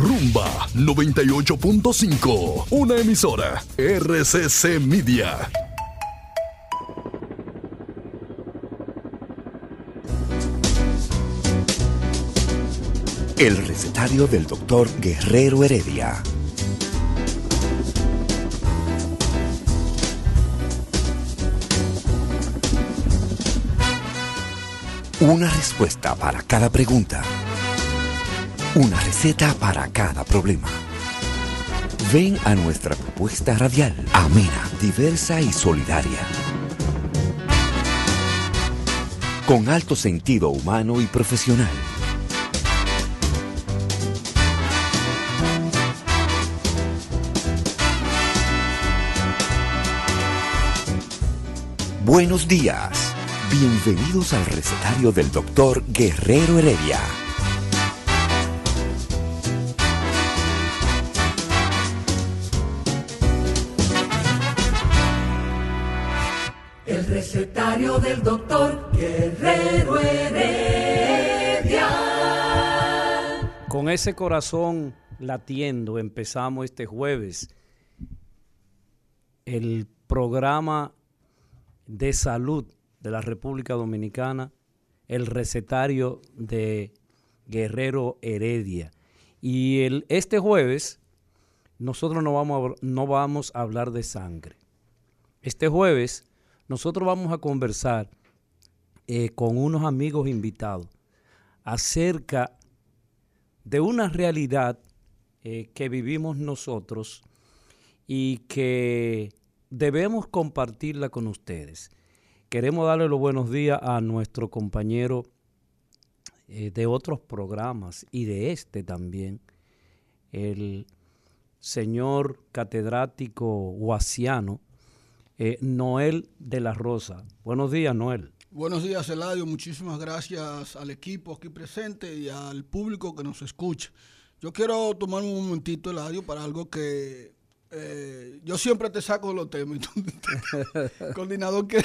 Rumba 98.5, una emisora RCC Media. El recetario del doctor Guerrero Heredia. Una respuesta para cada pregunta. Una receta para cada problema. Ven a nuestra propuesta radial, amena, diversa y solidaria. Con alto sentido humano y profesional. Buenos días. Bienvenidos al recetario del doctor Guerrero Heredia. Ese corazón latiendo empezamos este jueves el programa de salud de la República Dominicana, el recetario de Guerrero Heredia. Y el, este jueves nosotros no vamos, a, no vamos a hablar de sangre. Este jueves nosotros vamos a conversar eh, con unos amigos invitados acerca de una realidad eh, que vivimos nosotros y que debemos compartirla con ustedes. Queremos darle los buenos días a nuestro compañero eh, de otros programas y de este también, el señor catedrático guasiano, eh, Noel de la Rosa. Buenos días, Noel. Buenos días, Eladio. Muchísimas gracias al equipo aquí presente y al público que nos escucha. Yo quiero tomar un momentito, Eladio, para algo que eh, yo siempre te saco los temas. el, coordinador que,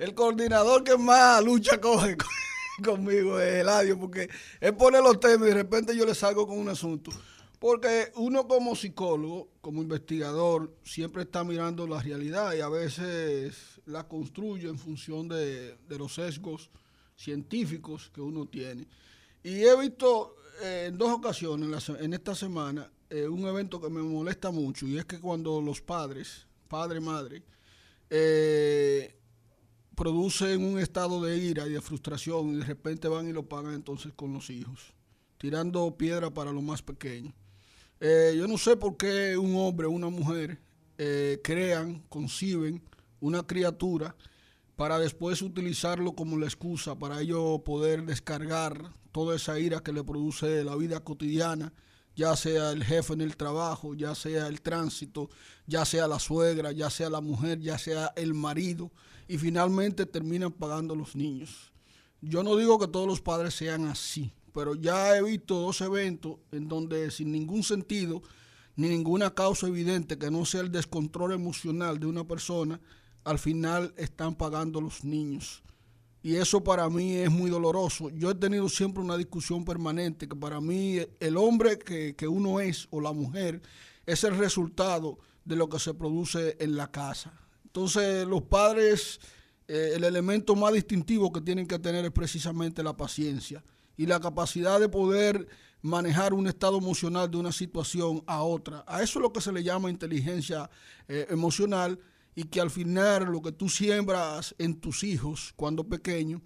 el coordinador que más lucha coge conmigo es Eladio, porque él pone los temas y de repente yo le salgo con un asunto. Porque uno como psicólogo, como investigador, siempre está mirando la realidad y a veces la construye en función de, de los sesgos científicos que uno tiene. Y he visto eh, en dos ocasiones en, esta semana eh, un evento que me molesta mucho y es que cuando los padres, padre, madre, eh, producen un estado de ira y de frustración y de repente van y lo pagan entonces con los hijos, tirando piedra para los más pequeños. Yo no sé por qué un hombre o una mujer crean, conciben una criatura para después utilizarlo como la excusa para ellos poder descargar toda esa ira que le produce la vida cotidiana, ya sea el jefe en el trabajo, ya sea el tránsito, ya sea la suegra, ya sea la mujer, ya sea el marido, y finalmente terminan pagando los niños. Yo no digo que todos los padres sean así, pero ya he visto dos eventos en donde sin ningún sentido ni ninguna causa evidente que no sea el descontrol emocional de una persona, al final están pagando los niños. Y eso para mí es muy doloroso. Yo he tenido siempre una discusión permanente que para mí el hombre que, uno es o la mujer es el resultado de lo que se produce en la casa. Entonces los padres, eh, el elemento más distintivo que tienen que tener es precisamente la paciencia y la capacidad de poder manejar un estado emocional de una situación a otra. A eso es lo que se le llama inteligencia eh, emocional y que al final lo que tú siembras en tus hijos cuando pequeños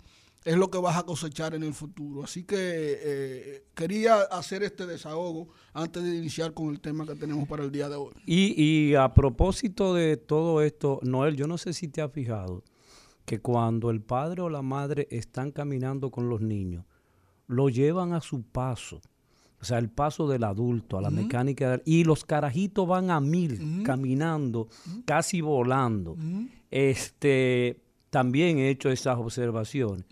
es lo que vas a cosechar en el futuro. Así que eh, quería hacer este desahogo antes de iniciar con el tema que tenemos para el día de hoy. Y, y a propósito de todo esto, Noel, yo no sé si te has fijado que cuando el padre o la madre están caminando con los niños, lo llevan a su paso o sea, el paso del adulto a la mecánica. Y los carajitos van a mil, caminando, casi volando. Este, también he hecho esas observaciones.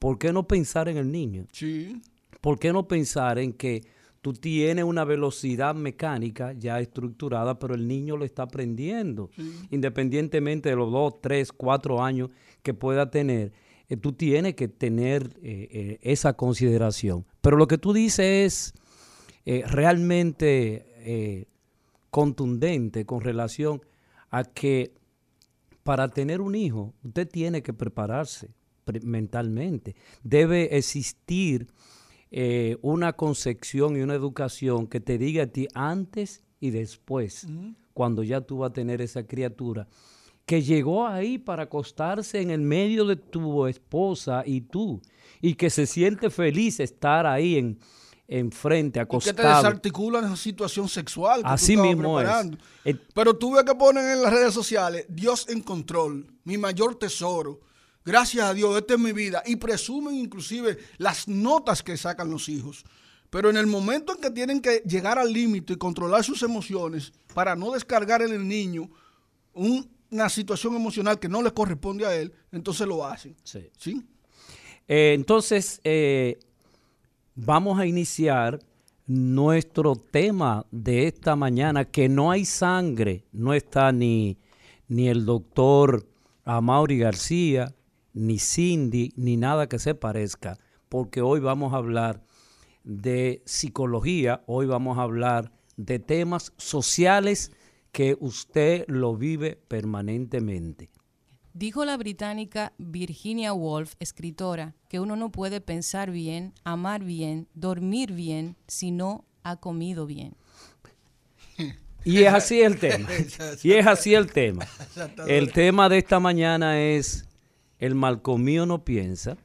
¿Por qué no pensar en el niño? Sí. ¿Por qué no pensar en que tú tienes una velocidad mecánica ya estructurada, pero el niño lo está aprendiendo? Independientemente de los dos, tres, cuatro años que pueda tener. Eh, tú tienes que tener eh, eh, esa consideración. Pero lo que tú dices es realmente contundente con relación a que para tener un hijo usted tiene que prepararse pre- mentalmente. Debe existir eh, una concepción y una educación que te diga a ti antes y después, cuando ya tú vas a tener esa criatura, que llegó ahí para acostarse en el medio de tu esposa y tú, y que se siente feliz estar ahí en, enfrente, Y que te acostado. desarticulan esa situación sexual. Que Así tú mismo es. preparando. El- Pero tú ves que ponen en las redes sociales, Dios en control, mi mayor tesoro. Gracias a Dios, esta es mi vida. Y presumen inclusive las notas que sacan los hijos. Pero en el momento en que tienen que llegar al límite y controlar sus emociones para no descargar en el niño un- una situación emocional que no le corresponde a él, entonces lo hacen. Sí. ¿Sí? Eh, entonces, eh, vamos a iniciar nuestro tema de esta mañana, que no hay sangre, no está ni, ni el doctor Amaury García, ni Cindy, ni nada que se parezca, porque hoy vamos a hablar de psicología, hoy vamos a hablar de temas sociales que usted lo vive permanentemente. Dijo la británica Virginia Woolf, escritora, que uno no puede pensar bien, amar bien, dormir bien si no ha comido bien. Y es así el tema. Y es así el tema. El tema de esta mañana es el mal comido no piensa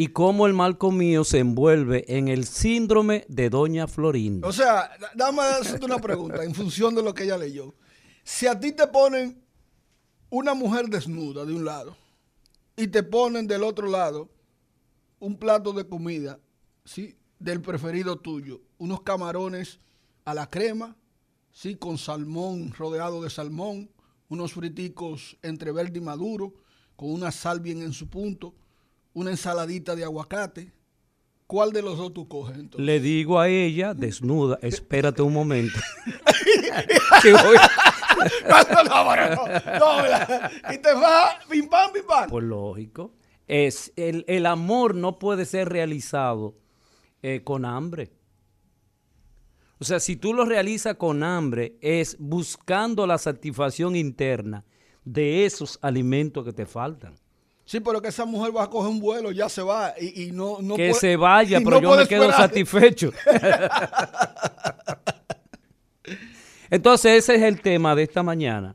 y cómo el mal comido se envuelve en el síndrome de Doña Florinda. O sea, da- dame hacerte una pregunta en función de lo que ella leyó. Si a ti te ponen una mujer desnuda de un lado y te ponen del otro lado un plato de comida, ¿sí? Del preferido tuyo, unos camarones a la crema, ¿sí? Con salmón, rodeado de salmón, unos friticos entre verde y maduro, con una sal bien en su punto, una ensaladita de aguacate. ¿Cuál de los dos tú coges entonces? Le digo a ella, desnuda, espérate un momento. Que voy- no, no, no, no, y te va, pim pam, pim pam. Pues lógico. Es, el, el amor no puede ser realizado eh, con hambre. O sea, si tú lo realizas con hambre, es buscando la satisfacción interna de esos alimentos que te faltan. Sí, pero que esa mujer va a coger un vuelo, ya se va y, y no, no que puede- se vaya, pero no yo me quedo esperar. satisfecho. Entonces, ese es el tema de esta mañana.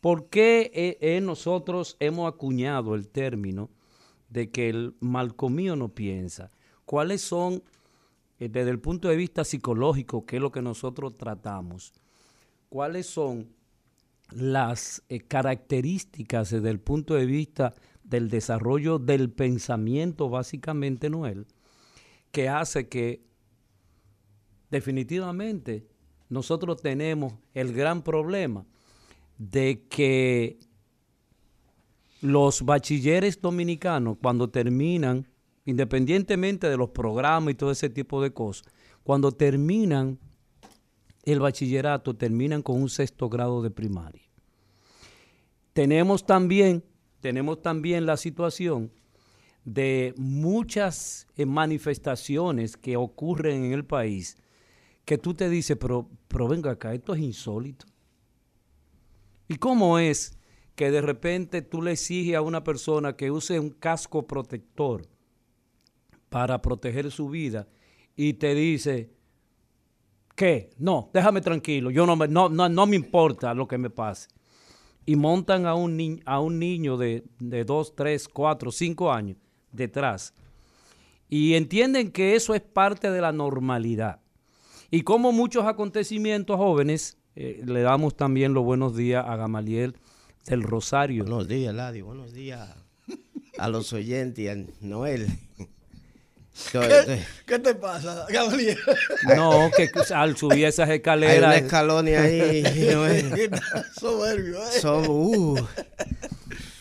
¿Por qué eh, eh, nosotros hemos acuñado el término de que el mal comido no piensa? ¿Cuáles son, eh, desde el punto de vista psicológico, que es lo que nosotros tratamos, cuáles son las características desde el punto de vista del desarrollo del pensamiento, básicamente, Noel, que hace que definitivamente nosotros tenemos el gran problema de que los bachilleres dominicanos, cuando terminan, independientemente de los programas y todo ese tipo de cosas, cuando terminan el bachillerato, terminan con un sexto grado de primaria. Tenemos también, tenemos también la situación de muchas eh, manifestaciones que ocurren en el país que tú te dices, pero, pero venga acá, esto es insólito. ¿Y cómo es que de repente tú le exiges a una persona que use un casco protector para proteger su vida y te dice, ¿qué? No, déjame tranquilo, yo no me, no, no, no me importa lo que me pase. Y montan a un, ni- a un niño de, de 2, 3, 4, 5 años detrás. Y entienden que eso es parte de la normalidad. Y como muchos acontecimientos jóvenes, eh, le damos también los buenos días a Gamaliel del Rosario. Buenos días, Ladio. Buenos días a los oyentes y a Noel. ¿Qué, qué te pasa, Gabriel? No, que al subir esas Hay una escaleras... escalonia ahí, soberbio, ¿eh? Son, uh,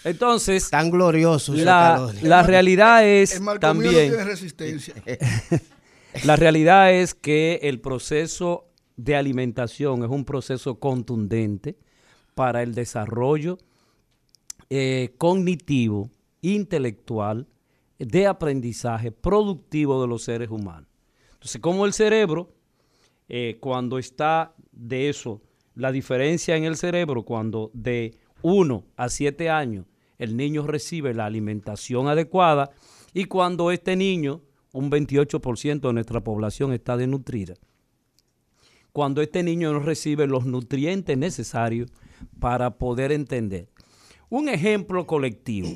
Entonces, tan gloriosos esos la, la realidad es El marco mío no también... tiene resistencia. La realidad es que el proceso de alimentación es un proceso contundente para el desarrollo eh, cognitivo, intelectual, de aprendizaje productivo de los seres humanos. Entonces, como el cerebro, eh, cuando está de eso, la diferencia en el cerebro, cuando de 1 a 7 años el niño recibe la alimentación adecuada y cuando este niño, un 28% de nuestra población está desnutrida, cuando este niño no recibe los nutrientes necesarios para poder entender. Un ejemplo colectivo.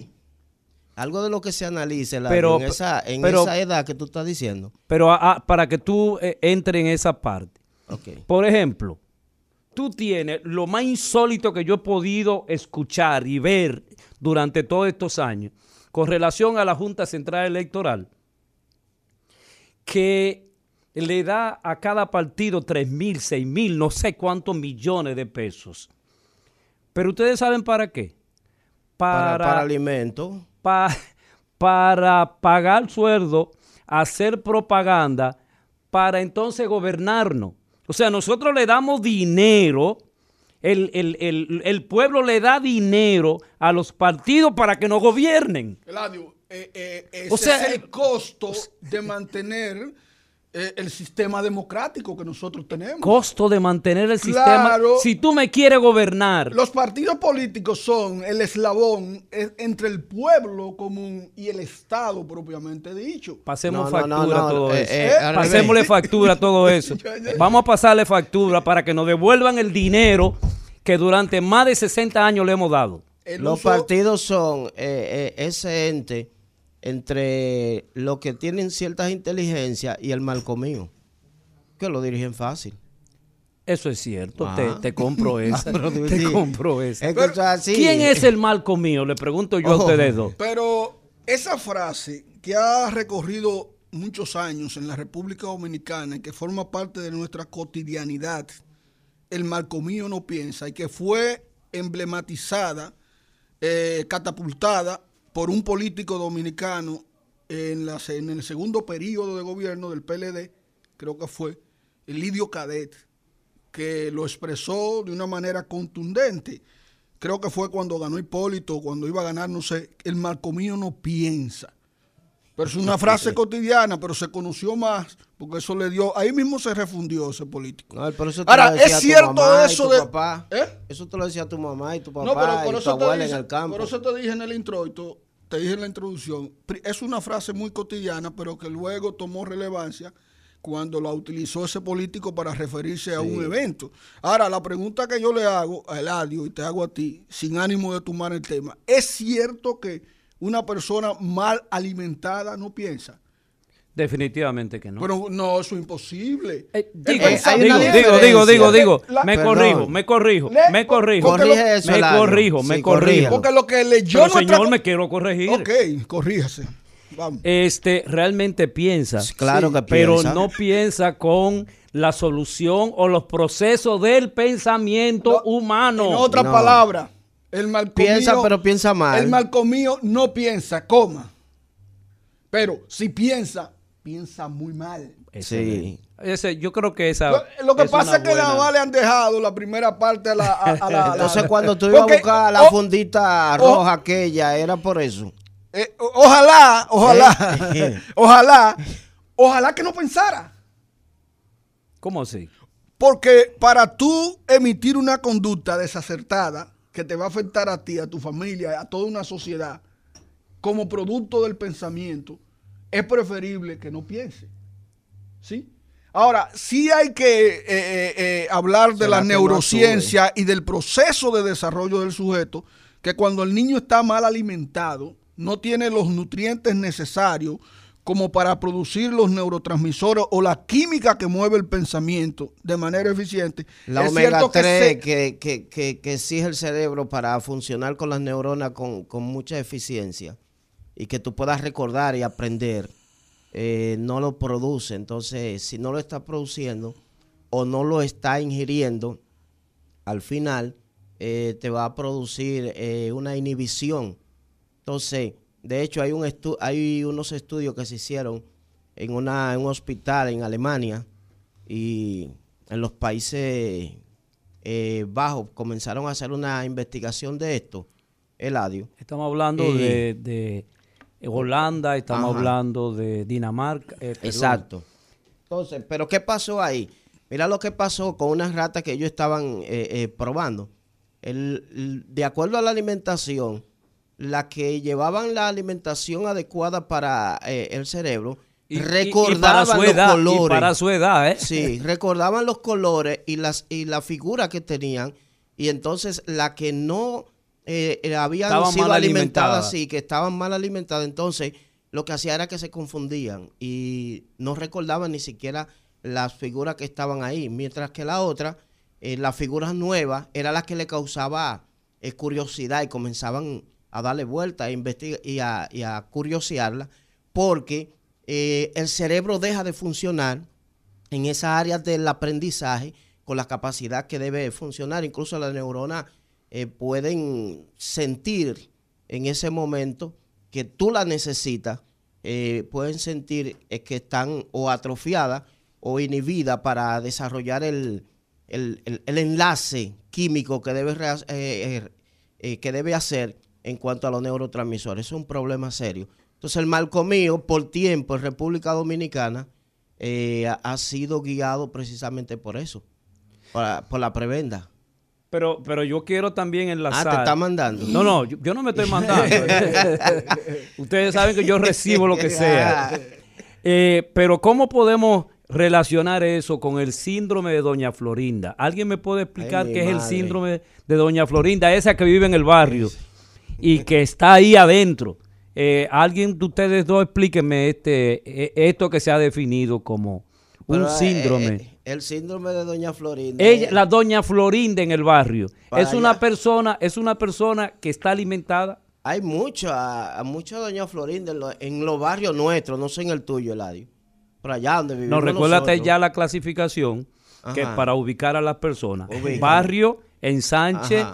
Algo de lo que se analice la- Pero- en, esa, en pero- esa edad que tú estás diciendo. Pero a- a- para que tú eh, entres en esa parte. Por ejemplo, tú tienes lo más insólito que yo he podido escuchar y ver durante todos estos años con relación a la Junta Central Electoral, que le da a cada partido 3 mil, 6 mil, no sé cuántos millones de pesos. Pero ustedes saben para qué. Para, Para, para alimentos. Pa- para pagar sueldo, hacer propaganda, para entonces gobernarnos. O sea, nosotros le damos dinero, el, el- el- el pueblo le da dinero a los partidos para que nos gobiernen. Eladio, eh, eh, ese O sea, es el eh, costo de mantener eh, el sistema democrático que nosotros tenemos. Costo de mantener el sistema. Claro. Si tú me quieres gobernar, Los partidos políticos son el eslabón eh, entre el pueblo común y el Estado propiamente dicho. pasemos No, no, no, factura a todo eh, eso. eh. Pasémosle factura a todo eso. Vamos a pasarle factura para que nos devuelvan el dinero que durante más de 60 años le hemos dado. El Los uso- partidos son eh, eh, ese ente entre los que tienen ciertas inteligencias y el mal comido, que lo dirigen fácil. Eso es cierto, Ah. te, te compro esa. pero te sí. compro esa. Es que eso es así. ¿Quién es el malco mío? Le pregunto yo a ustedes dos. Pero esa frase que ha recorrido muchos años en la República Dominicana y que forma parte de nuestra cotidianidad, el malcomío no piensa, y que fue emblematizada, eh, catapultada por un político dominicano en, la, en el segundo periodo de gobierno del PLD, creo que fue, Lidio Cadet, que lo expresó de una manera contundente. Creo que fue cuando ganó Hipólito, cuando iba a ganar, no sé, el Marcomío no piensa. Pero es una frase cotidiana, pero se conoció más, porque eso le dio, ahí mismo se refundió ese político. No, pero eso te Ahora, lo decía es tu cierto y eso tu de- papá. ¿Eh? Eso te lo decía tu mamá y tu papá No, pero por y tu eso, te abuela dije, en el campo. por eso te dije en el introito, te dije en la introducción, es una frase muy cotidiana, pero que luego tomó relevancia cuando la utilizó ese político para referirse a un evento. Ahora, la pregunta que yo le hago a Eladio y te hago a ti, sin ánimo de tomar el tema, ¿es cierto que una persona mal alimentada no piensa? Definitivamente que no. Pero no, eso es imposible. Eh, digo, digo, digo, digo, digo, digo, La- me corrijo, me corrijo, Le- me corrijo. lo- eso, me corrijo, me Sí, corrijo. Porque lo que leyó Pero nuestra señor, me quiero corregir. Ok, corríjase. Vamos. Este realmente piensa. Claro que pero piensa. no piensa con la solución o los procesos del pensamiento humano. En otra No. palabra, el malcomío. Piensa, pero piensa mal. El malcomío no piensa, coma. Pero si piensa, piensa muy mal. Sí. Ese, yo creo que esa. Lo, lo que es pasa es que nada buena- más le han dejado la primera parte a la. a- a la- a la- Entonces cuando tú ibas a buscar la o- fundita o- roja aquella, era por eso. eh, o- ojalá, ojalá, Eh. ojalá, ojalá que no pensara. ¿Cómo así? Porque para tú emitir una conducta desacertada que te va a afectar a ti, a tu familia, a toda una sociedad, como producto del pensamiento, es preferible que no piense. ¿Sí? Ahora, sí hay que eh, eh, eh, hablar de ¿Será la neurociencia y del proceso de desarrollo del sujeto, que cuando el niño está mal alimentado, no tiene los nutrientes necesarios como para producir los neurotransmisores o la química que mueve el pensamiento de manera eficiente. La es omega cierto que 3 se- que, que, que, que exige el cerebro para funcionar con las neuronas con, con mucha eficiencia y que tú puedas recordar y aprender, eh, no lo produce. Entonces, si no lo está produciendo o no lo está ingiriendo, al final eh, te va a producir eh, una inhibición. Entonces, de hecho, hay, un estu- hay unos estudios que se hicieron en, una, en un hospital en Alemania y en los países bajos comenzaron a hacer una investigación de esto, Eladio. Estamos hablando de, de Holanda, estamos Ajá. hablando de Dinamarca. eh. Exacto. Entonces, ¿pero qué pasó ahí? Mira lo que pasó con unas ratas que ellos estaban eh, eh, probando. El- el- de acuerdo a la alimentación, la que llevaban la alimentación adecuada para eh, el cerebro, Y- recordaban para su los colores. Y para su edad, ¿eh? Sí, recordaban los colores y las y la figura que tenían. Y entonces la que no eh, eh, habían Estaban sido alimentadas, sí, que estaban mal alimentadas, entonces lo que hacía era que se confundían y no recordaban ni siquiera las figuras que estaban ahí. Mientras que la otra, eh, las figuras nuevas, era la que le causaba eh, curiosidad y comenzaban a darle vuelta a investigar y a, y a curiosearla porque el cerebro deja de funcionar en esas áreas del aprendizaje con la capacidad que debe funcionar. Incluso las neuronas eh, pueden sentir en ese momento que tú la necesitas, eh, pueden sentir eh, que están o atrofiadas o inhibidas para desarrollar el, el- el- enlace químico que debe, que debe hacer en cuanto a los neurotransmisores. Es un problema serio. Entonces el malcomío por tiempo en República Dominicana ha- sido guiado precisamente por eso, por la prebenda. Pero, pero yo quiero también Ah, enlazar. te está mandando. No, no, yo, yo no me estoy mandando. Ustedes saben que yo recibo lo que sea. Eh, pero ¿cómo podemos relacionar eso con el síndrome de Doña Florinda? ¿Alguien me puede explicar Ay, qué es el síndrome de Doña Florinda? Esa que vive en el barrio y que está ahí adentro. Eh, Alguien de ustedes dos explíquenme este, eh, esto que se ha definido como un Pero, eh, síndrome. eh, el síndrome de Doña Florinda. Ella, la doña Florinda en el barrio, es una persona, es una persona que está alimentada. Hay mucha, mucha Doña Florinda en, lo- en los barrios nuestros, no sé en el tuyo, Eladio. Por allá donde vivimos No, recuérdate nosotros. ya la clasificación que para ubicar a las personas. Ubica. Barrio, ensanche,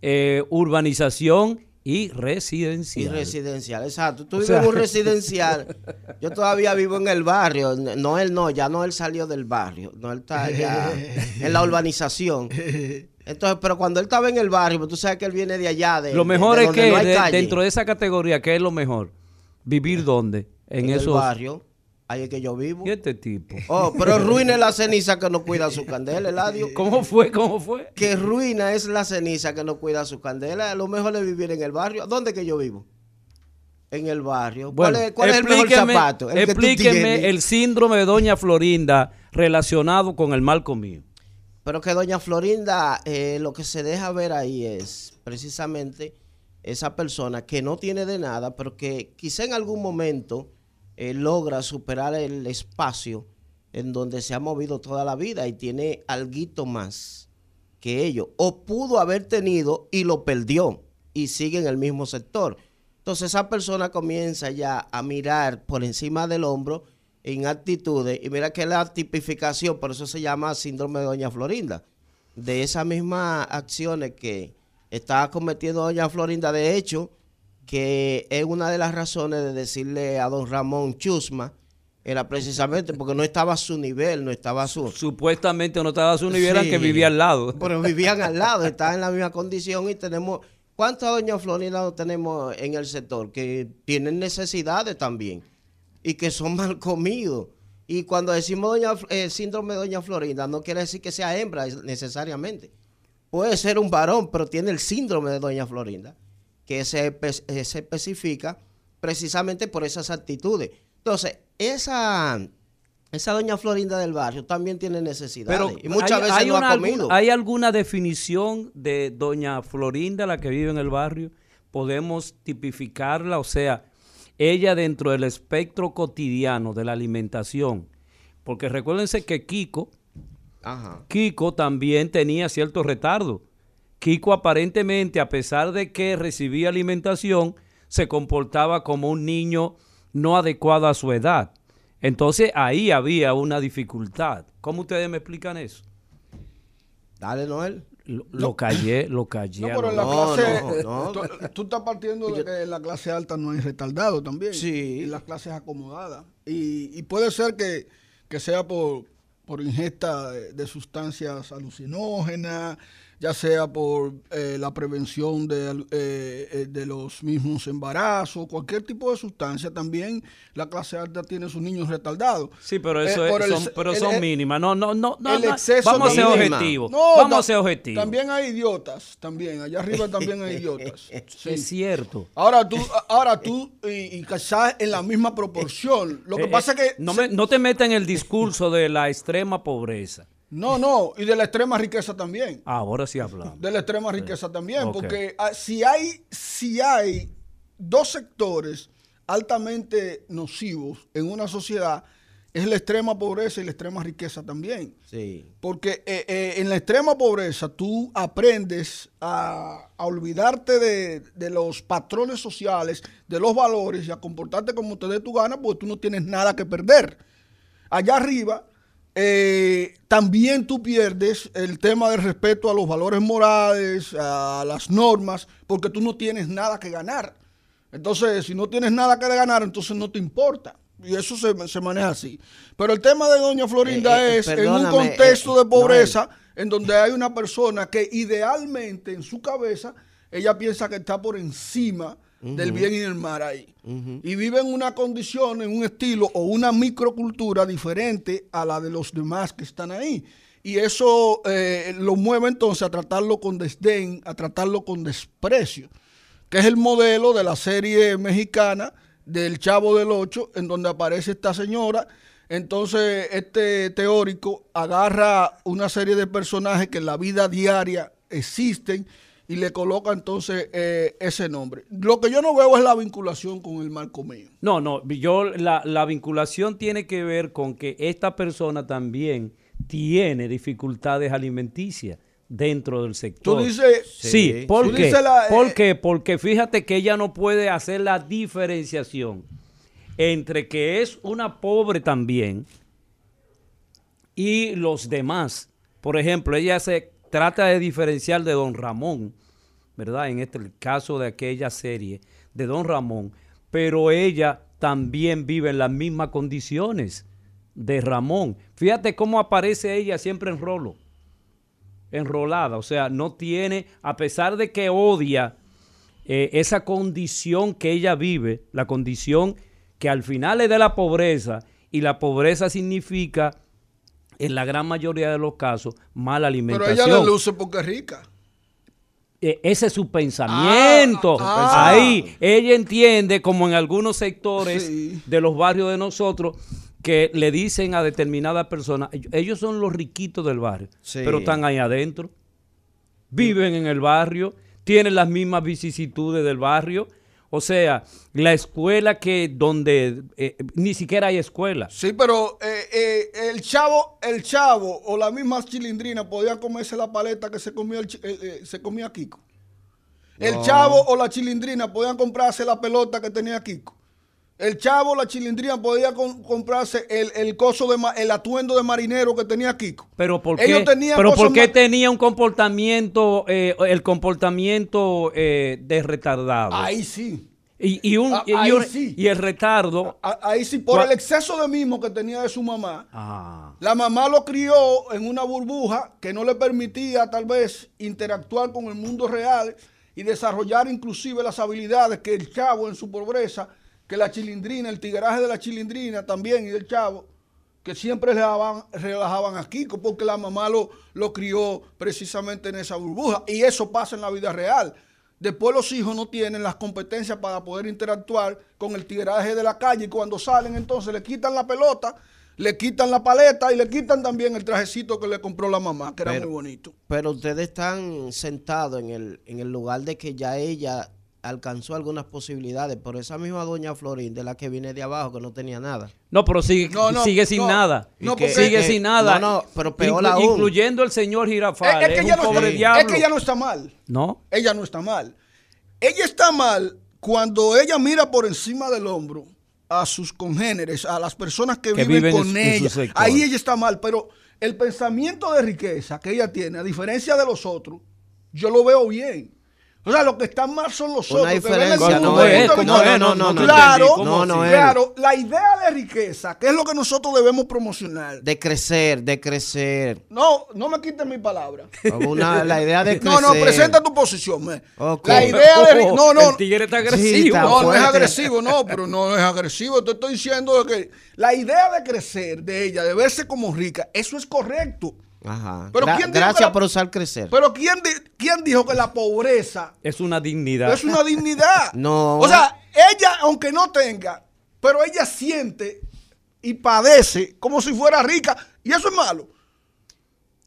eh, urbanización y Y residencial. residencial, exacto. Tú O vives sea- en un residencial. Yo todavía vivo en el barrio. No, él no, ya no él salió del barrio. No, él está ya en la urbanización. Entonces, pero cuando él estaba en el barrio, pues tú sabes que él viene de allá. De, lo mejor de es que no de- dentro de esa categoría, ¿qué es lo mejor? ¿Vivir dónde? En, en el esos... barrio. Ahí es que yo vivo. ¿Y este tipo? Oh, pero ruina es la ceniza que no cuida su candela, Eladio. ¿Cómo fue? ¿Cómo fue? Que ruina es la ceniza que no cuida su candela. Lo mejor es vivir en el barrio. ¿Dónde que yo vivo? En el barrio. ¿Cuál, Bueno, es, cuál es el mejor zapato? El explíqueme el síndrome de Doña Florinda relacionado con el mal comido. Pero que doña Florinda, eh, lo que se deja ver ahí es precisamente esa persona que no tiene de nada, pero que quizá en algún momento eh, logra superar el espacio en donde se ha movido toda la vida y tiene alguito más que ellos. O pudo haber tenido y lo perdió y sigue en el mismo sector. Entonces esa persona comienza ya a mirar por encima del hombro en actitudes y mira que la tipificación, por eso se llama síndrome de Doña Florinda, de esas mismas acciones que está cometiendo Doña Florinda, de hecho, que es una de las razones de decirle a don Ramón Chusma, era precisamente porque no estaba a su nivel, no estaba a su... Supuestamente no estaba a su nivel, Sí. que vivía al lado. Pero vivían al lado, estaban en la misma condición y tenemos... ¿Cuántas doña Florinda tenemos en el sector que tienen necesidades también y que son mal comidos? Y cuando decimos doña, eh, síndrome de doña Florinda, no quiere decir que sea hembra necesariamente. Puede ser un varón, pero tiene el síndrome de doña Florinda, que se, eh, se especifica precisamente por esas actitudes. Entonces, esa, esa doña Florinda del barrio también tiene necesidades. Pero y muchas hay- veces hay no una- ha comido. ¿Hay alguna definición de doña Florinda, la que vive en el barrio? ¿Podemos tipificarla? O sea, ella dentro del espectro cotidiano de la alimentación. Porque recuérdense que Kiko, Ajá. Kiko también tenía cierto retardo. Kiko aparentemente, a pesar de que recibía alimentación, se comportaba como un niño no adecuado a su edad. Entonces ahí había una dificultad. ¿Cómo ustedes me explican eso? Dale, Noel. Lo, lo callé, lo callé. No, pero en la No, clase. no, no. Tú, tú estás partiendo de que en la clase alta no hay retardado también. Sí. En las clases acomodadas. Y, y puede ser que, que sea por, por ingesta de, de sustancias alucinógenas, ya sea por eh, la prevención de, eh, eh, de los mismos embarazos, cualquier tipo de sustancia. También la clase alta tiene sus niños retardados. Sí, pero Eh, eso es, el- son, pero el- son el- mínimas. No, no, no, no, el exceso Vamos a ser objetivos. No, Vamos a ser objetivos. También hay idiotas, también. Allá arriba también hay idiotas. Sí. Es cierto. Ahora tú, ahora tú y, y quizás en la misma proporción. Lo que Eh, pasa eh, es que no, me- no te metas en el discurso de la extrema pobreza. No, no, y de la extrema riqueza también. Ahora sí hablamos. De la extrema riqueza también, porque ah, si hay, si hay dos sectores altamente nocivos en una sociedad, es la extrema pobreza y la extrema riqueza también. Sí. Porque eh, eh, en la extrema pobreza tú aprendes a, a olvidarte de, de los patrones sociales, de los valores y a comportarte como te dé tu gana porque tú no tienes nada que perder. Allá arriba eh, también tú pierdes el tema del respeto a los valores morales, a las normas, porque tú no tienes nada que ganar. Entonces, si no tienes nada que ganar, entonces no te importa. Y eso se, se maneja así. Pero el tema de Doña Florinda Eh, eh, es en un contexto de pobreza, en donde hay una persona que idealmente en su cabeza, ella piensa que está por encima del bien y del mal ahí. Y vive en una condición, en un estilo o una microcultura diferente a la de los demás que están ahí. Y eso eh, lo mueve entonces a tratarlo con desdén, a tratarlo con desprecio, que es el modelo de la serie mexicana del Chavo del Ocho, en donde aparece esta señora. Entonces, este teórico agarra una serie de personajes que en la vida diaria existen y le coloca entonces eh, ese nombre. Lo que yo no veo es la vinculación con el marco mío. No, no, yo la, la vinculación tiene que ver con que esta persona también tiene dificultades alimenticias dentro del sector. Tú dices, Sí. ¿por qué? la- ¿Por eh, qué? Porque fíjate que ella no puede hacer la diferenciación entre que es una pobre también y los demás. Por ejemplo, ella se trata de diferenciar de Don Ramón, ¿verdad? En este el caso de aquella serie de Don Ramón, pero ella también vive en las mismas condiciones de Ramón. Fíjate cómo aparece ella siempre en rolo enrolada, o sea, no tiene, a pesar de que odia eh, esa condición que ella vive, la condición que al final es de la pobreza, y la pobreza significa, en la gran mayoría de los casos, mala pero alimentación. ella le luce porque es rica. Eh, ese es su pensamiento. Ah, ah. Ahí ella entiende, como en algunos sectores Sí. de los barrios de nosotros, que le dicen a determinadas personas, ellos son los riquitos del barrio, Sí. pero están ahí adentro, viven en el barrio, tienen las mismas vicisitudes del barrio. O sea, la escuela que donde eh, ni siquiera hay escuela. Sí, pero eh, eh, el chavo, el chavo o la misma chilindrina podían comerse la paleta que se comía el eh, eh, se comía Kiko. El No. chavo o la chilindrina podían comprarse la pelota que tenía Kiko. El chavo la chilindrina podía con- comprarse el, el coso de el atuendo de marinero que tenía Kiko. Pero ¿por qué, tenían pero cosas ¿por qué más- tenía un comportamiento, eh, el comportamiento eh, de retardado? Ahí sí. y, y un, Ah, y, ahí un- sí. y el retardo. Ahí sí, por el exceso de mismo que tenía de su mamá. Ah, La mamá lo crió en una burbuja que no le permitía tal vez interactuar con el mundo real y desarrollar inclusive las habilidades que el chavo en su pobreza, que la chilindrina, el tigraje de la chilindrina también y del chavo, que siempre relajaban, relajaban a Kiko porque la mamá lo, lo crió precisamente en esa burbuja. Y eso pasa en la vida real. Después los hijos no tienen las competencias para poder interactuar con el tigraje de la calle y cuando salen entonces le quitan la pelota, le quitan la paleta y le quitan también el trajecito que le compró la mamá, que era muy bonito. Pero ustedes están sentados en el, en el lugar de que ya ella alcanzó algunas posibilidades. Por esa misma doña Florín, de la que viene de abajo, que no tenía nada. no, pero sigue, No, no, sigue sin no. nada. No, porque- sigue sin nada. no, no, pero peor Inclu- aún. Incluyendo el señor Girafal. Es, es es que un ella no pobre está, diablo. es que ella no está mal. ¿No? Ella no está mal. Ella está mal cuando ella mira por encima del hombro a sus congéneres, a las personas que, Que viven, viven con en en ella. Ahí ella está mal, pero el pensamiento de riqueza que ella tiene, a diferencia de los otros, yo lo veo bien. O sea, los que están mal son los Una otros. diferencia, no desde es, el punto de no, no, no, no, Claro, no, no, no es. claro. La idea de riqueza, que es lo que nosotros debemos promocionar. De crecer, de crecer. No, no me quites mi palabra. Una- la idea de No, crecer. no, presenta tu posición. La idea de ri- No, no. El tigre está Sí, agresivo. está No, no es agresivo, no, pero no es agresivo. Te estoy diciendo de que la idea de crecer de ella, de verse como rica, eso es correcto. Ajá. Pero Gra- ¿quién dijo que gracias la- por usar crecer. Pero ¿quién, di- quién dijo que la pobreza Es una dignidad. es una dignidad? No. O sea, ella, aunque no tenga, pero ella siente y padece como si fuera rica, y eso es malo.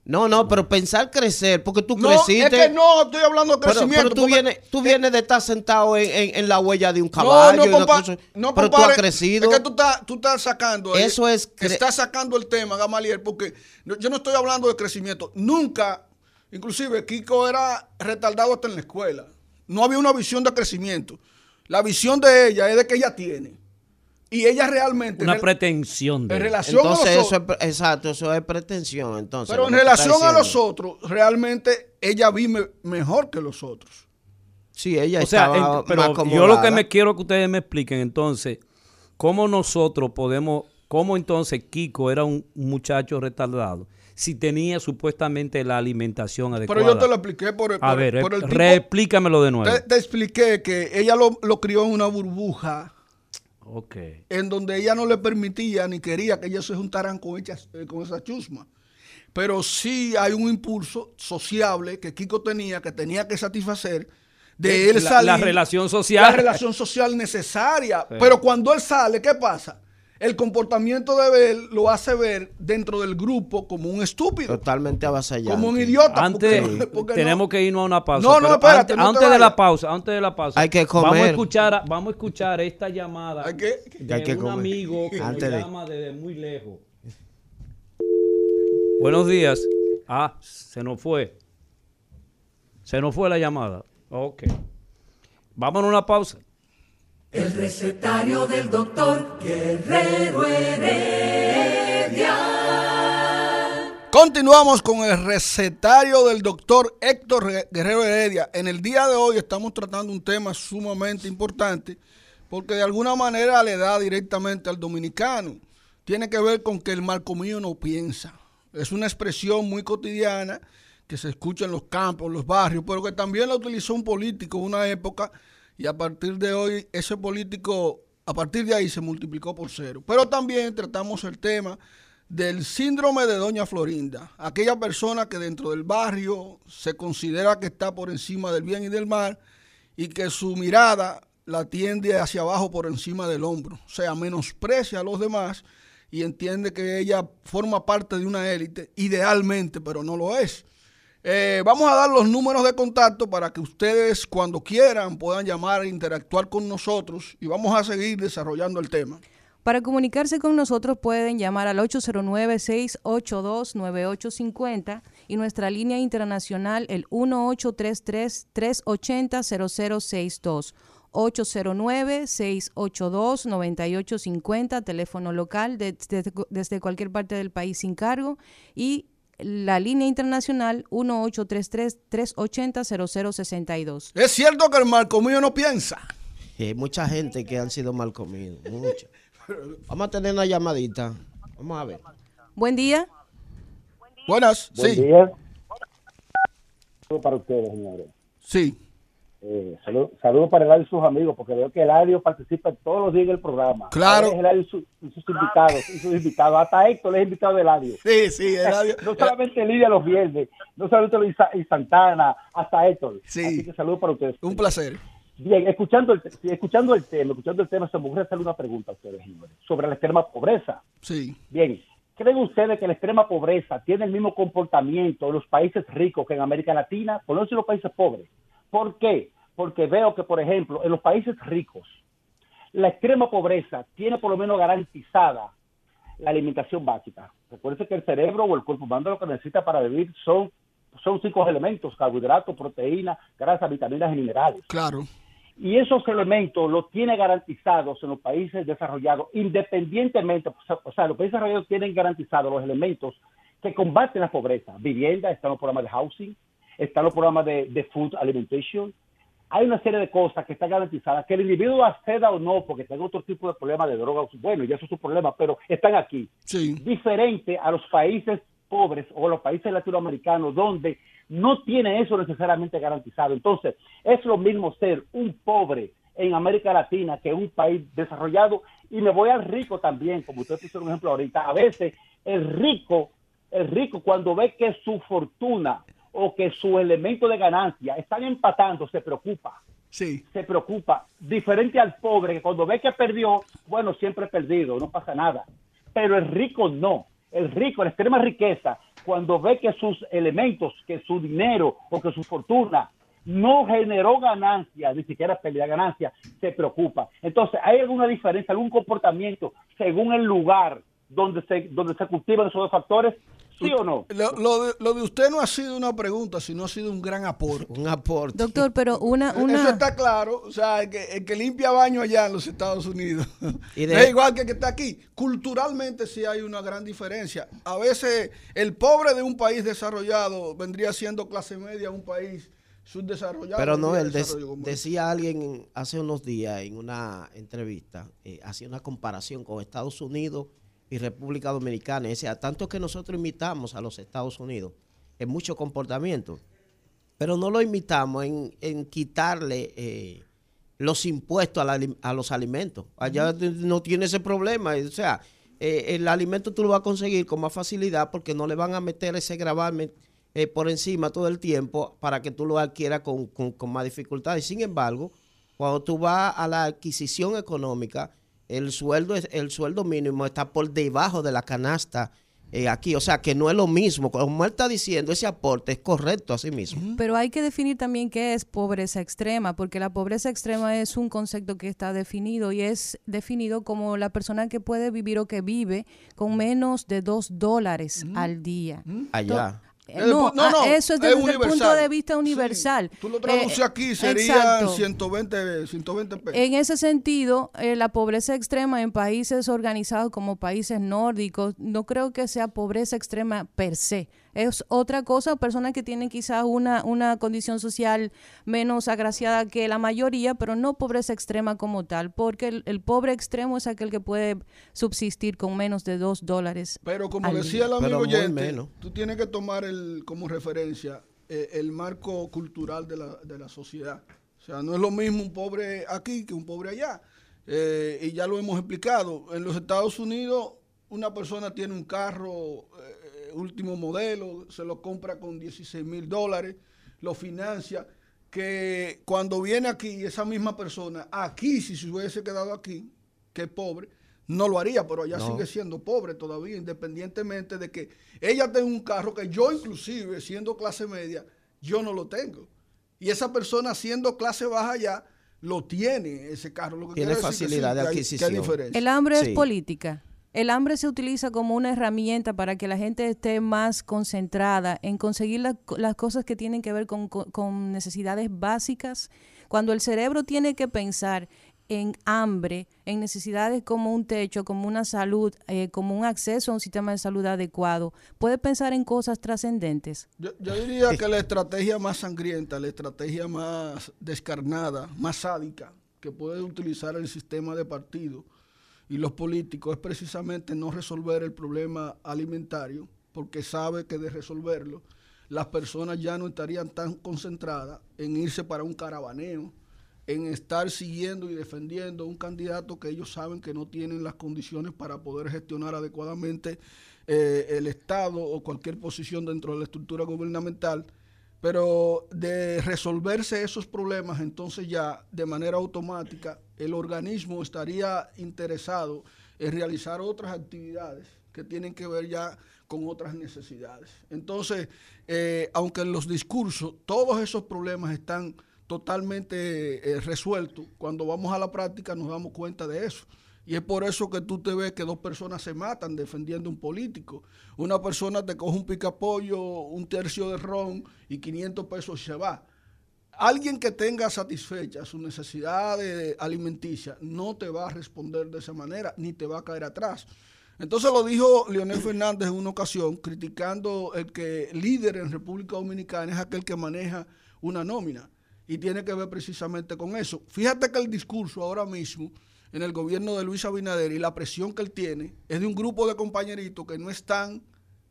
No, no, pero pensar crecer, porque tú No, creciste. es que no estoy hablando de crecimiento. pero tú, porque- vienes, tú vienes de estar sentado en, en- en la huella de un No, caballo. no, una compa- cosa- no pero tú has crecido. Es que tú estás, tú estás sacando. eh, Eso es Estás sacando el tema, Gamaliel, porque no- yo no estoy hablando de crecimiento. Nunca, inclusive, Kiko era retardado hasta en la escuela. No había una visión de crecimiento. La visión de ella es de que ella tiene. Y ella realmente. Una en pretensión de en relación Entonces, a los eso otros- es, pre- exacto, eso es pretensión. Entonces, Pero en relación a los otros, realmente ella vive mejor que los otros. Sí, ella O sea, estaba ent- pero más yo lo que me quiero que ustedes me expliquen entonces, ¿cómo nosotros podemos, cómo entonces Kiko era un muchacho retardado si tenía supuestamente la alimentación adecuada? Pero yo te lo expliqué por, el- A por- ver, por el re- tipo- reexplícamelo de nuevo. Te, te expliqué que ella lo, lo crió en una burbuja En donde ella no le permitía ni quería que ellos se juntaran con, ellas, eh, con esa chusma. Pero sí hay un impulso sociable que Kiko tenía, que tenía que satisfacer, de él La- salir. la relación social. La relación social necesaria. Pero cuando él sale, ¿qué pasa? El comportamiento de él lo hace ver dentro del grupo como un estúpido, Totalmente avasallante. como un idiota. Antes porque- porque no- tenemos que irnos a una pausa. No, no, espérate, Antes, no te antes de la pausa, antes de la pausa. Hay que Vamos a comer. escuchar, vamos a escuchar esta llamada Hay que- de Hay que un comer. amigo que Antes nos de- llama desde muy lejos. Buenos días. Ah, se nos fue. Se nos fue la llamada. Ok. Vamos a una pausa. El recetario del doctor Guerrero Heredia. Continuamos con el recetario del doctor Héctor Re- Guerrero Heredia. En el día de hoy estamos tratando un tema sumamente importante porque de alguna manera le da directamente al dominicano. Tiene que ver con que el marcomío no piensa. Es una expresión muy cotidiana que se escucha en los campos, en los barrios, pero que también la utilizó un político en una época y a partir de hoy ese político, a partir de ahí se multiplicó por cero. Pero también tratamos el tema del síndrome de Doña Florinda, aquella persona que dentro del barrio se considera que está por encima del bien y del mal y que su mirada la tiende hacia abajo por encima del hombro, o sea, menosprecia a los demás y entiende que ella forma parte de una élite, idealmente, pero no lo es. Eh, vamos a dar los números de contacto para que ustedes cuando quieran puedan llamar e interactuar con nosotros y vamos a seguir desarrollando el tema. Para comunicarse con nosotros pueden llamar al 809-682-9850 y nuestra línea internacional el 1833-380-0062. 809-682-9850, teléfono local de- desde, cualquier parte del país sin cargo y la línea internacional 1833-380-0062. Es cierto que el marco mío no piensa. Y hay mucha gente que han sido mal comidos. Mucha. Vamos a tener una llamadita. Vamos a ver. Buen día. Buenas, Buen sí, día. Para ustedes, señores. sí. Eh, salud- saludos para Eladio y sus amigos, porque veo que Eladio participa todos los días en el programa. Claro. Eladio y, su- sus invitados, y sus invitados. Hasta Héctor es invitado de Eladio. Sí, sí, Eladio. No solamente Lidia los viernes, no solamente Luis Santana, hasta Héctor. Sí. Así que saludos para ustedes. Un placer. Bien, escuchando el, escuchando el tema, escuchando el tema, se me ocurre hacerle una pregunta a ustedes, señores, sobre la extrema pobreza. Sí. Bien, ¿creen ustedes que la extrema pobreza tiene el mismo comportamiento en los países ricos que en América Latina? Decir los países pobres. ¿Por qué? Porque veo que, por ejemplo, en los países ricos, la extrema pobreza tiene por lo menos garantizada la alimentación básica. Recuerden que el cerebro o el cuerpo humano lo que necesita para vivir son, son cinco elementos, carbohidratos, proteínas, grasas, vitaminas y minerales. Claro. Y esos elementos los tiene garantizados en los países desarrollados, independientemente, o sea, los países desarrollados tienen garantizados los elementos que combaten la pobreza. Vivienda, están los programas de housing, están los programas de, de food alimentation, hay una serie de cosas que están garantizadas, que el individuo acceda o no, porque tenga otro tipo de problema de droga, bueno, ya eso es su problema, pero están aquí. Diferente a los países pobres o los países latinoamericanos donde no tiene eso necesariamente garantizado. Entonces, es lo mismo ser un pobre en América Latina que un país desarrollado y me voy al rico también, como usted puso un ejemplo ahorita. A veces el rico, el rico cuando ve que su fortuna o que su elemento de ganancia están empatando, se preocupa. Sí. Se preocupa. Diferente al pobre que cuando ve que perdió, bueno, siempre perdido, no pasa nada. Pero el rico no. El rico, la extrema riqueza, cuando ve que sus elementos, que su dinero o que su fortuna no generó ganancia, ni siquiera pérdida ganancia, se preocupa. Entonces, ¿hay alguna diferencia, algún comportamiento según el lugar donde se, donde se cultivan esos dos factores? ¿Sí o no? Lo, de, lo, de, usted no ha sido una pregunta, sino ha sido un gran aporte. Un aporte. Doctor, pero una... una... Eso está claro. O sea, el que, el que limpia baño allá en los Estados Unidos es igual que el que está aquí. Culturalmente sí hay una gran diferencia. A veces el pobre de un país desarrollado vendría siendo clase media un país subdesarrollado. Pero no, él decía alguien hace unos días en una entrevista, eh, hacía una comparación con Estados Unidos y República Dominicana. Y sea, tanto que nosotros imitamos a los Estados Unidos en mucho comportamiento, pero no lo imitamos en, quitarle eh, los impuestos a, los alimentos. Allá no tiene ese problema. O sea, eh, el alimento tú lo vas a conseguir con más facilidad porque no le van a meter ese gravamen eh, por encima todo el tiempo para que tú lo adquieras con, con, con más dificultades. Sin embargo, cuando tú vas a la adquisición económica, el sueldo, el sueldo mínimo está por debajo de la canasta eh, aquí. O sea, que no es lo mismo. Como él está diciendo, ese aporte es correcto a sí mismo. Pero hay que definir también qué es pobreza extrema, porque la pobreza extrema es un concepto que está definido y es definido como la persona que puede vivir o que vive con menos de dos dólares al día. Allá. Eh, no, no, ah, eso es desde el punto de vista universal. tú lo traduces eh, aquí, sería 120, 120 pesos. En ese sentido, eh, la pobreza extrema en países organizados como países nórdicos, no creo que sea pobreza extrema per se es otra cosa, personas que tienen quizás una, una condición social menos agraciada que la mayoría, pero no pobreza extrema como tal, porque el, pobre extremo es aquel que puede subsistir con menos de dos dólares. Pero como decía el amigo oyente, tú tienes que tomar el, como referencia eh, el marco cultural de la, de la sociedad. O sea, no es lo mismo un pobre aquí que un pobre allá. Eh, y ya lo hemos explicado. En los Estados Unidos, una persona tiene un carro eh, último modelo, se lo compra con 16 mil dólares, lo financia, que cuando viene aquí esa misma persona, aquí si se hubiese quedado aquí, que es pobre, no lo haría, pero ella sigue siendo pobre todavía, independientemente de que ella tenga un carro que yo inclusive, siendo clase media, yo no lo tengo. Y esa persona siendo clase baja ya, lo tiene ese carro. Lo que tiene facilidad de adquisición. El hambre es política. El hambre se utiliza como una herramienta para que la gente esté más concentrada en conseguir las cosas que tienen que ver con, necesidades básicas. Cuando el cerebro tiene que pensar en hambre, en necesidades como un techo, como una salud, eh, como un acceso a un sistema de salud adecuado, puede pensar en cosas trascendentes. Yo, yo, diría que la estrategia más sangrienta, la estrategia más descarnada, más sádica que puede utilizar el sistema de partido y los políticos es precisamente no resolver el problema alimentario, porque sabe que de resolverlo, las personas ya no estarían tan concentradas en irse para un caravaneo, en estar siguiendo y defendiendo un candidato que ellos saben que no tienen las condiciones para poder gestionar adecuadamente eh, el Estado o cualquier posición dentro de la estructura gubernamental pero de resolverse esos problemas, entonces ya de manera automática el organismo estaría interesado en realizar otras actividades que tienen que ver ya con otras necesidades. Entonces, eh, aunque en los discursos todos esos problemas están totalmente eh, resueltos, cuando vamos a la práctica nos damos cuenta de eso. Y es por eso que tú te ves que dos personas se matan defendiendo un político. Una persona te coge un picapollo, un tercio de ron y 500 pesos y se va. Alguien que tenga satisfecha su necesidad alimenticia no te va a responder de esa manera ni te va a caer atrás. Entonces lo dijo Leonel Fernández en una ocasión, criticando el que líder en República Dominicana es aquel que maneja una nómina. y tiene que ver precisamente con eso. Fíjate que el discurso ahora mismo en el gobierno de Luis Abinader y la presión que él tiene es de un grupo de compañeritos que no están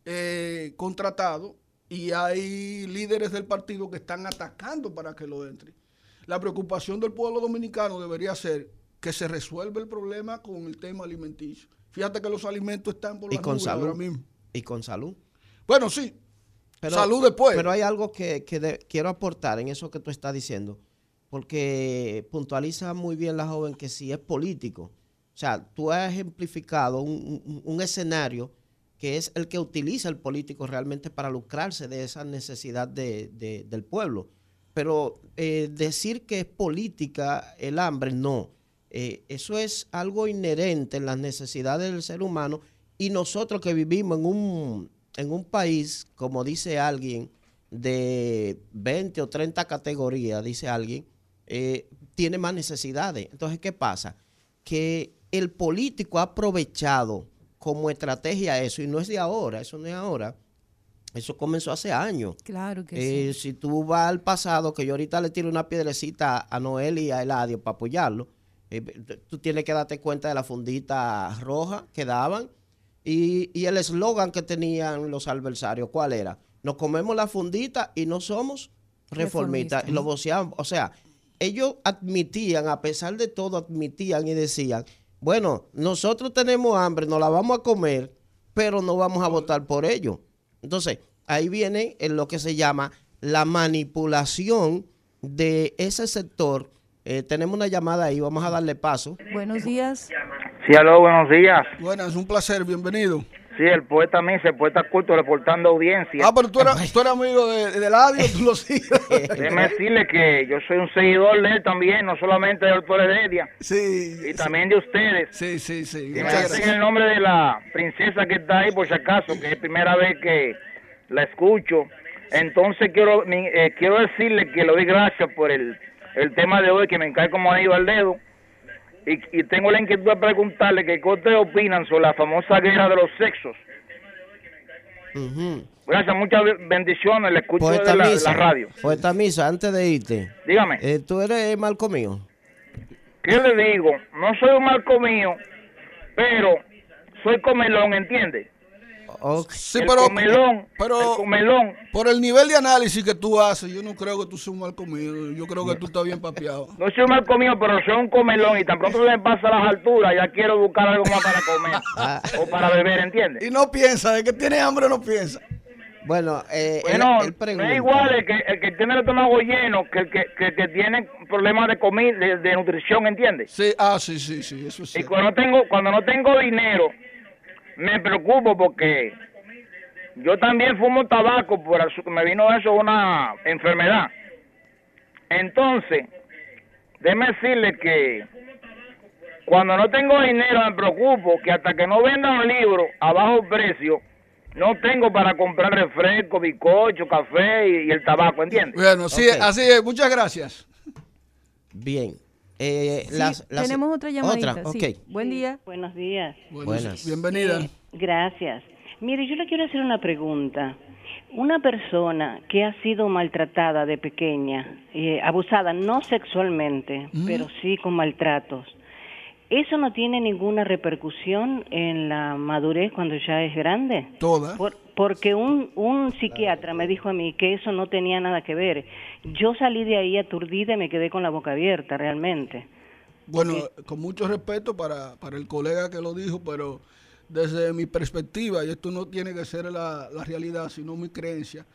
eh, contratados y hay líderes del partido que están atacando para que lo entre. La preocupación del pueblo dominicano debería ser que se resuelva el problema con el tema alimenticio. Fíjate que los alimentos están por y con salud. ahora mismo. Y con salud. Bueno, sí. Pero- salud después. Pero hay algo que, que de- quiero aportar en eso que tú estás diciendo, porque puntualiza muy bien la joven que si es político. O sea, tú has ejemplificado un, escenario que es el que utiliza el político realmente para lucrarse de esa necesidad de- del pueblo. Pero eh, decir que es política el hambre, no. Eh, eso es algo inherente en las necesidades del ser humano y nosotros que vivimos en un, en un país, como dice alguien, de 20 o 30 categorías, dice alguien, eh, tiene más necesidades. Entonces, ¿qué pasa? Que el político ha aprovechado como estrategia eso, y no es de ahora, eso no es ahora, eso comenzó hace años. Claro que Eh, Si tú vas al pasado, que yo ahorita le tiro una piedrecita a Noel y a Eladio para apoyarlo, eh, tú tienes que darte cuenta de la fundita roja que daban y, y el eslogan que tenían los adversarios, ¿cuál era? Nos comemos la fundita y no somos reformistas. Reformistas. Y lo voceaban. O sea, ellos admitían, a pesar de todo, admitían y decían, bueno, nosotros tenemos hambre, nos la vamos a comer, pero no vamos a votar por ello. Entonces, ahí viene en lo que se llama la manipulación de ese sector. Eh, tenemos una llamada ahí, vamos a darle paso. Buenos días. Sí, aló, buenos días. Bueno, es un placer, bienvenido. Sí, el poeta Mise, el poeta culto, reportando audiencia. Ah, pero tú eres, tú eres amigo de, de Eladio, tú lo sigues. Déjeme decirle que yo soy un seguidor de él también, no solamente del doctor Heredia, Sí. y también de ustedes. Sí, sí, sí. Y me el nombre de la princesa que está ahí, por si acaso, que es primera vez que la escucho. Entonces quiero mi- eh, quiero decirle que le doy gracias por el, el tema de hoy, que me cae como anillo al dedo. Y, y tengo la inquietud de preguntarle que qué ustedes opinan sobre la famosa guerra de los sexos. Gracias, muchas bendiciones, le escucho Poeta de la, de Misa, la radio. Poeta Misa, antes de irte, Dígame, eh, tú eres marco mío. ¿qué le digo? No soy un marco mío, pero soy comelón, ¿entiende? Ok. Sí, el pero, comelón, pero el comelón. por el nivel de análisis que tú haces, yo no creo que tú seas un mal comido. Yo creo que tú estás bien papeado. No soy un marco mío, pero soy un comelón y tan pronto se me pasa las alturas, ya quiero buscar algo más para comer Ah. o para beber, ¿entiende? Y no piensa, de que tiene hambre no piensa. Bueno, eh, Bueno, él no pregunta. es igual el que, el que tiene el estómago lleno que el que, que, que tiene problemas de comida, de, de nutrición, ¿entiende? Sí, ah, sí, sí, sí, eso es Y cuando no tengo, cuando no tengo dinero, me preocupo porque yo también fumo tabaco, por el- me vino eso una enfermedad. Entonces, déjeme decirle que cuando no tengo dinero me preocupo que hasta que no vendan un libro a bajo precio, no tengo para comprar refresco, bizcocho, café y, y el tabaco, ¿entiendes? Bueno, sí, así es. Muchas gracias. Bien. Eh, Sí, las- las- tenemos otra llamadita. Otra, sí. ok. Buen día. Buenos días. Buenas. Bienvenida. Eh, gracias. Mire, yo le quiero hacer una pregunta. Una persona que ha sido maltratada de pequeña, eh, abusada no sexualmente, pero sí con maltratos, ¿eso no tiene ninguna repercusión en la madurez cuando ya es grande? Toda. Por- porque un, un psiquiatra me dijo a mí que eso no tenía nada que ver. Yo salí de ahí aturdida y me quedé con la boca abierta, realmente. Bueno, con mucho respeto para, para el colega que lo dijo, pero desde mi perspectiva, y esto no tiene que ser la, la realidad, sino mi creencia,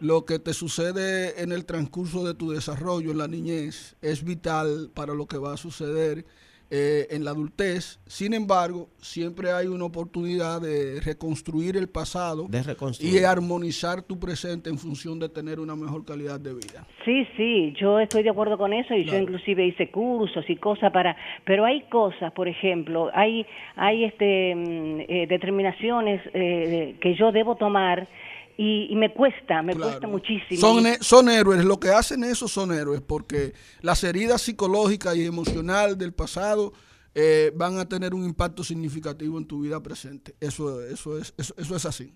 lo que te sucede en el transcurso de tu desarrollo en la niñez es vital para lo que va a suceder eh, en la adultez. Sin embargo, siempre hay una oportunidad de reconstruir el pasado De reconstruir. y armonizar tu presente en función de tener una mejor calidad de vida. Sí, sí, yo estoy de acuerdo con eso y yo inclusive hice cursos y cosas para, pero hay cosas, por ejemplo, hay hay este mm, eh, determinaciones eh, que yo debo tomar y, y me cuesta, me Claro. cuesta muchísimo. Son, son héroes, lo que hacen eso son héroes, porque las heridas psicológicas y emocionales del pasado eh, van a tener un impacto significativo en tu vida presente. Eso, eso, es, eso, eso es así.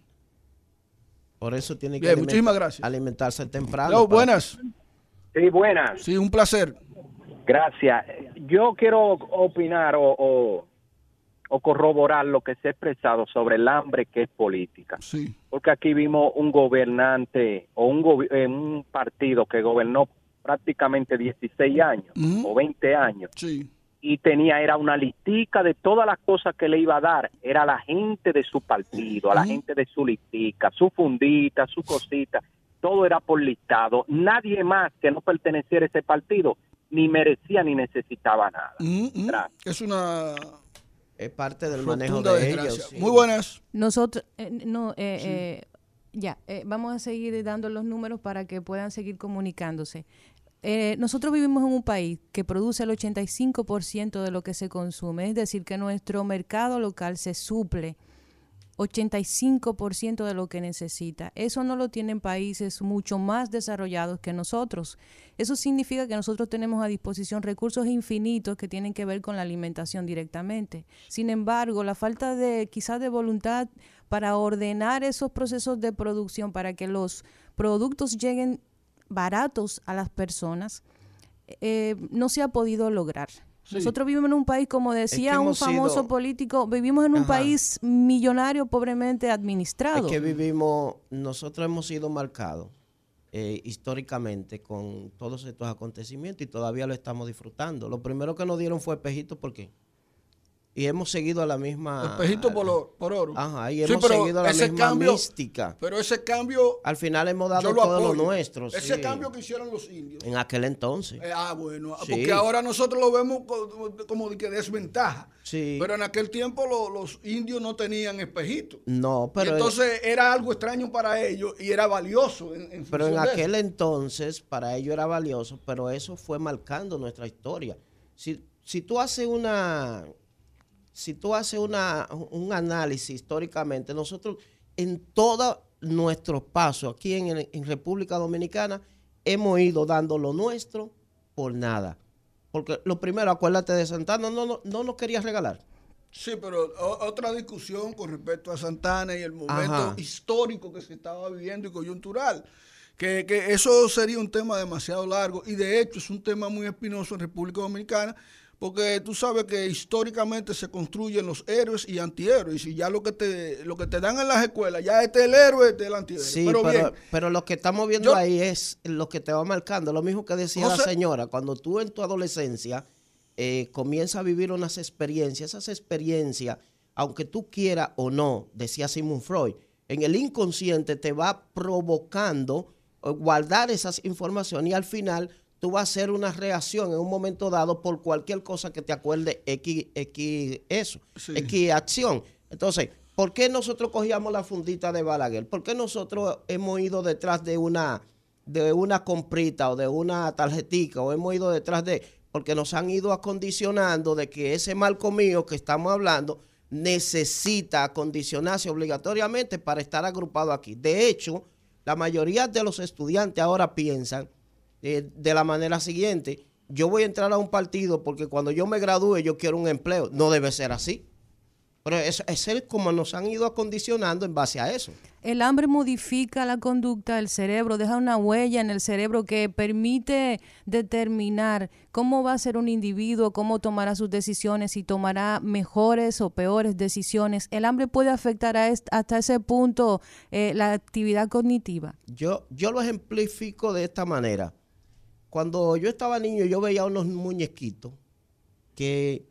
Por eso tiene que Bien, muchísimas gracias. alimentarse temprano. Para- buenas. Sí, buenas. Sí, un placer. Gracias. Yo quiero opinar o, o, o corroborar lo que se ha expresado sobre el hambre que es política. Sí. Porque aquí vimos un gobernante o un, eh, un partido que gobernó prácticamente 16 años o 20 años Sí. y tenía era una listica de todas las cosas que le iba a dar era a la gente de su partido a la gente de su listica su fundita su cosita todo era por listado nadie más que no perteneciera a ese partido ni merecía ni necesitaba nada Mm. Es una Es parte del manejo de desgracia. ellos. sí. Muy buenas. Nosotros, eh, no, eh, eh, ya, eh, vamos a seguir dando los números para que puedan seguir comunicándose. Eh, nosotros vivimos en un país que produce el 85% de lo que se consume, es decir, que nuestro mercado local se suple 85% de lo que necesita. Eso no lo tienen países mucho más desarrollados que nosotros. Eso significa que nosotros tenemos a disposición recursos infinitos que tienen que ver con la alimentación directamente. Sin embargo, la falta de quizás de voluntad para ordenar esos procesos de producción para que los productos lleguen baratos a las personas eh, no se ha podido lograr. Sí. Nosotros vivimos en un país, como decía un famoso sido- político, vivimos en un Ajá. país millonario pobremente administrado. Es que vivimos, nosotros hemos sido marcados eh, históricamente con todos estos acontecimientos y todavía lo estamos disfrutando. Lo primero que nos dieron fue espejitos, ¿por qué? Y hemos seguido a la misma... Espejito por, lo- por oro. Ajá, y hemos seguido la ese misma cambio- mística. Pero ese cambio, Al final hemos dado lo todo apoyo. lo nuestro. Ese sí. cambio que hicieron los indios. En aquel entonces. Eh, ah, bueno, Sí. porque ahora nosotros lo vemos co- como de que desventaja. Sí. Pero en aquel tiempo lo- los indios no tenían espejitos. No, Y pero... entonces era algo extraño para ellos y era valioso. En, en Pero en aquel entonces para ellos era valioso, pero eso fue marcando nuestra historia. Si, si tú haces una, si tú haces una, un análisis históricamente, nosotros en todos nuestros pasos aquí en, en República Dominicana hemos ido dando lo nuestro por nada. Porque lo primero, acuérdate de Santana, no, no, no nos quería regalar. Sí, pero o- otra discusión con respecto a Santana y el momento Ajá. histórico que se estaba viviendo y coyuntural. Que, que eso sería un tema demasiado largo y de hecho es un tema muy espinoso en República Dominicana porque tú sabes que históricamente se construyen los héroes y antihéroes y ya lo que te lo que te dan en las escuelas ya este es el héroe, este es el antihéroe. Sí, pero, pero, bien, pero lo que estamos viendo Yo- ahí es lo que te va marcando. Lo mismo que decía la señora, cuando tú en tu adolescencia eh, comienzas a vivir unas experiencias, esas experiencias, aunque tú quieras o no, decía Sigmund Freud, en el inconsciente te va provocando eh, guardar esas informaciones y al final tú vas a hacer una reacción en un momento dado por cualquier cosa que te acuerde X, X eso, Sí. X acción. Entonces, ¿por qué nosotros cogíamos la fundita de Balaguer? ¿Por qué nosotros hemos ido detrás de una, de una comprita o de una tarjetica o hemos ido detrás de... Porque nos han ido acondicionando de que ese marco mío que estamos hablando necesita acondicionarse obligatoriamente para estar agrupado aquí. De hecho, la mayoría de los estudiantes ahora piensan eh, de la manera siguiente, yo voy a entrar a un partido porque cuando yo me gradúe yo quiero un empleo. No debe ser así. Pero es, es el como nos han ido acondicionando en base a eso. El hambre modifica la conducta del cerebro, deja una huella en el cerebro que permite determinar cómo va a ser un individuo, cómo tomará sus decisiones, si tomará mejores o peores decisiones. El hambre puede afectar a hasta ese punto eh, la actividad cognitiva. Yo, yo lo ejemplifico de esta manera. Cuando yo estaba niño, yo veía unos muñequitos que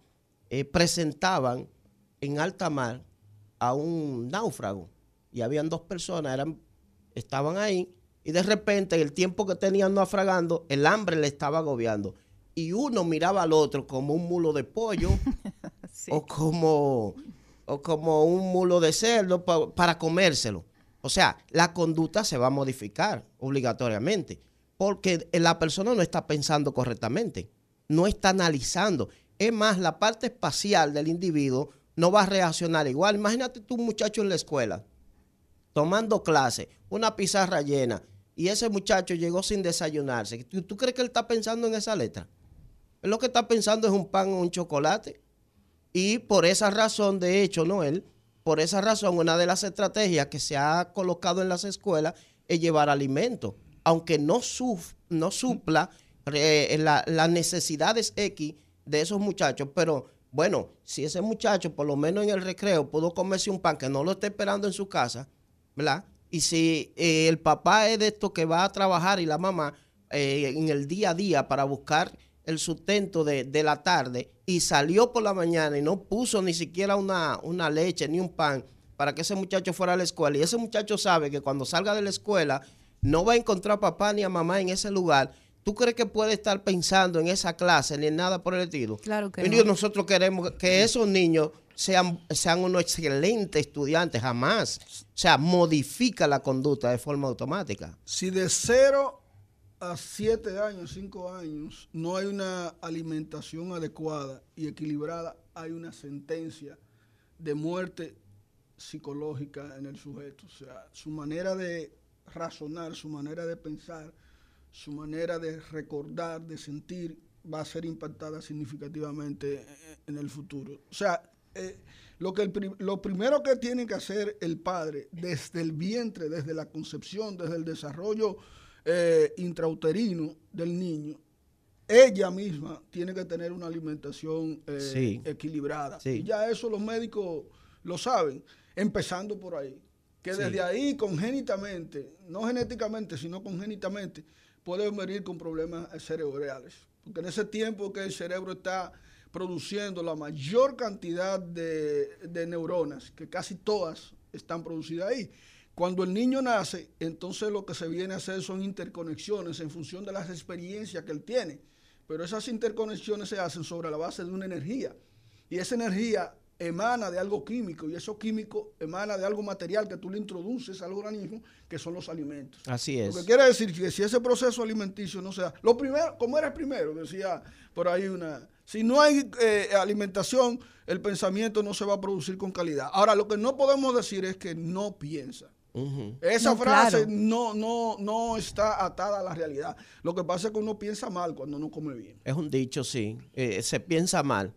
eh, presentaban en alta mar a un náufrago. Y habían dos personas, eran, estaban ahí, y de repente, el tiempo que tenían naufragando, el hambre le estaba agobiando. Y uno miraba al otro como un mulo de pollo o, como, o como un mulo de cerdo pa- para comérselo. O sea, la conducta se va a modificar obligatoriamente porque la persona no está pensando correctamente, no está analizando. Es más, la parte espacial del individuo no va a reaccionar igual. Imagínate tú un muchacho en la escuela tomando clase, una pizarra llena, y ese muchacho llegó sin desayunarse. ¿Tú, tú crees que él está pensando en esa letra? Él lo que está pensando es un pan o un chocolate. Y por esa razón, de hecho, Noel, por esa razón, una de las estrategias que se ha colocado en las escuelas es llevar alimento. Aunque no, suf- no supla eh, la- las necesidades X de esos muchachos, pero bueno, si ese muchacho por lo menos en el recreo pudo comerse un pan que no lo esté esperando en su casa, ¿verdad? Y si eh, el papá es de esto que va a trabajar y la mamá eh, en el día a día para buscar el sustento de, de la tarde y salió por la mañana y no puso ni siquiera una, una leche ni un pan para que ese muchacho fuera a la escuela y ese muchacho sabe que cuando salga de la escuela no va a encontrar a papá ni a mamá en ese lugar, ¿tú crees que puede estar pensando en esa clase ni en nada por el estilo? Claro que no. nosotros queremos que esos niños sean, sean unos excelentes estudiantes, jamás. O sea, modifica la conducta de forma automática. Si de 0 a 7 años, 5 años, no hay una alimentación adecuada y equilibrada, hay una sentencia de muerte psicológica en el sujeto. O sea, su manera de razonar, su manera de pensar, su manera de recordar, de sentir, va a ser impactada significativamente en el futuro. O sea, eh, lo, que el pri- lo primero que tiene que hacer el padre desde el vientre, desde la concepción, desde el desarrollo eh, intrauterino del niño, ella misma tiene que tener una alimentación eh, Sí. equilibrada. Sí. Y ya eso los médicos lo saben, empezando por ahí. Que Sí. desde ahí, congénitamente, no genéticamente, sino congénitamente, pueden venir con problemas cerebrales. Porque en ese tiempo que el cerebro está produciendo la mayor cantidad de, de neuronas, que casi todas están producidas ahí. Cuando el niño nace, entonces lo que se viene a hacer son interconexiones en función de las experiencias que él tiene. Pero esas interconexiones se hacen sobre la base de una energía. Y esa energía emana de algo químico y eso químico emana de algo material que tú le introduces al organismo, que son los alimentos. Así es. Lo que quiere decir que si ese proceso alimenticio no se da, lo primero, como era el primero, decía por ahí una, si no hay eh, alimentación, el pensamiento no se va a producir con calidad. Ahora, lo que no podemos decir es que no piensa. Esa No, frase claro. no, no, no está atada a la realidad. Lo que pasa es que uno piensa mal cuando no come bien. Es un dicho, sí. Eh, se piensa mal.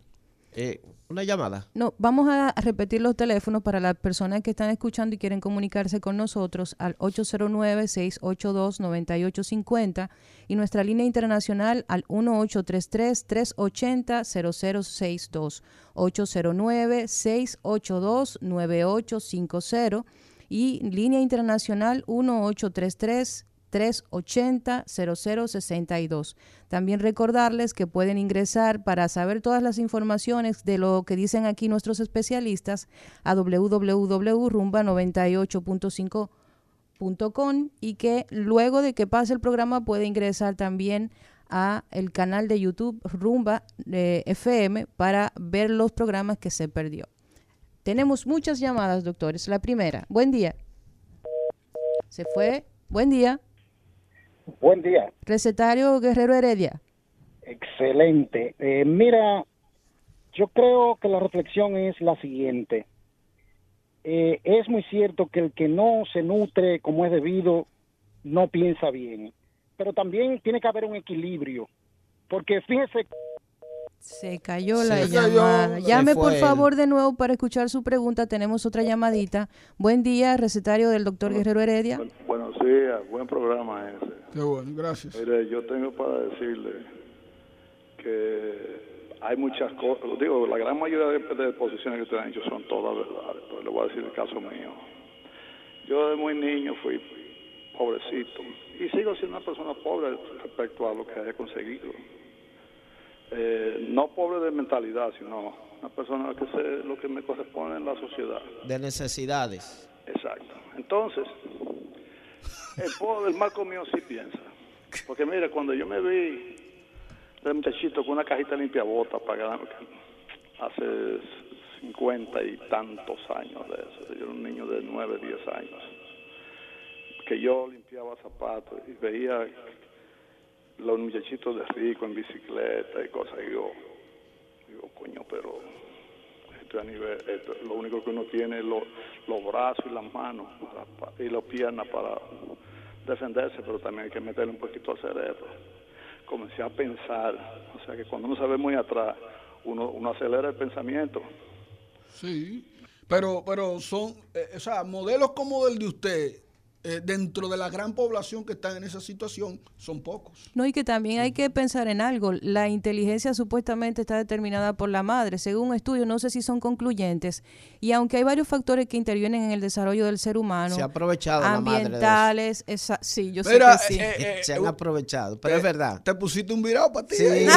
Eh, una llamada. No, vamos a repetir los teléfonos para las personas que están escuchando y quieren comunicarse con nosotros al 809-682-9850 y nuestra línea internacional al 1833-380-0062, 809-682-9850 y línea internacional 1833 380-0062. También recordarles que pueden ingresar para saber todas las informaciones de lo que dicen aquí nuestros especialistas a www.rumba98.5.com y que luego de que pase el programa puede ingresar también a el canal de YouTube Rumba eh, FM para ver los programas que se perdió. Tenemos muchas llamadas, doctores. La primera, buen día. Se fue. Buen día. Buen día, Recetario Guerrero Heredia. excelente. Eh, mira, yo creo que la reflexión es la siguiente. Eh, es muy cierto que el que no se nutre como es debido no piensa bien, pero también tiene que haber un equilibrio, porque fíjese, Se cayó la llamada. Llame por él. favor de nuevo para escuchar su pregunta. Tenemos otra llamadita. Buen día, recetario del doctor Guerrero Heredia. Buenos días, buen programa ese. Qué bueno, gracias. Mire, yo tengo para decirle que hay muchas cosas, digo, la gran mayoría de, de posiciones que usted ha hecho son todas verdades, pero le voy a decir el caso mío. Yo de muy niño fui pobrecito y sigo siendo una persona pobre respecto a lo que he conseguido. Eh, no pobre de mentalidad, sino una persona que sé lo que me corresponde en la sociedad. De necesidades. Exacto. Entonces, el pobre del marco mío sí piensa. Porque mira, cuando yo me vi de muchachito con una cajita limpia bota para hace cincuenta y tantos años de eso, yo era un niño de nueve, diez años, que yo limpiaba zapatos y veía los muchachitos de rico en bicicleta y cosas, y yo digo, coño, pero a nivel, esto- lo único que uno tiene es lo- los brazos y las manos y las piernas para defenderse, pero también hay que meterle un poquito al cerebro. Comencé a pensar, o sea que cuando uno se ve muy atrás, uno, uno acelera el pensamiento. Sí, pero, pero son, eh, o sea, modelos como el de usted eh, dentro de la gran población que está en esa situación, son pocos. No, y que también hay que pensar en algo. La inteligencia supuestamente está determinada por la madre, según estudios, no sé si son concluyentes. Y aunque hay varios factores que intervienen en el desarrollo del ser humano, Se ha aprovechado la madre de eso. ambientales, esa- sí, yo Mira, sé que sí. eh, eh, Se han aprovechado, pero es verdad. Te pusiste un virado para ti. Sí.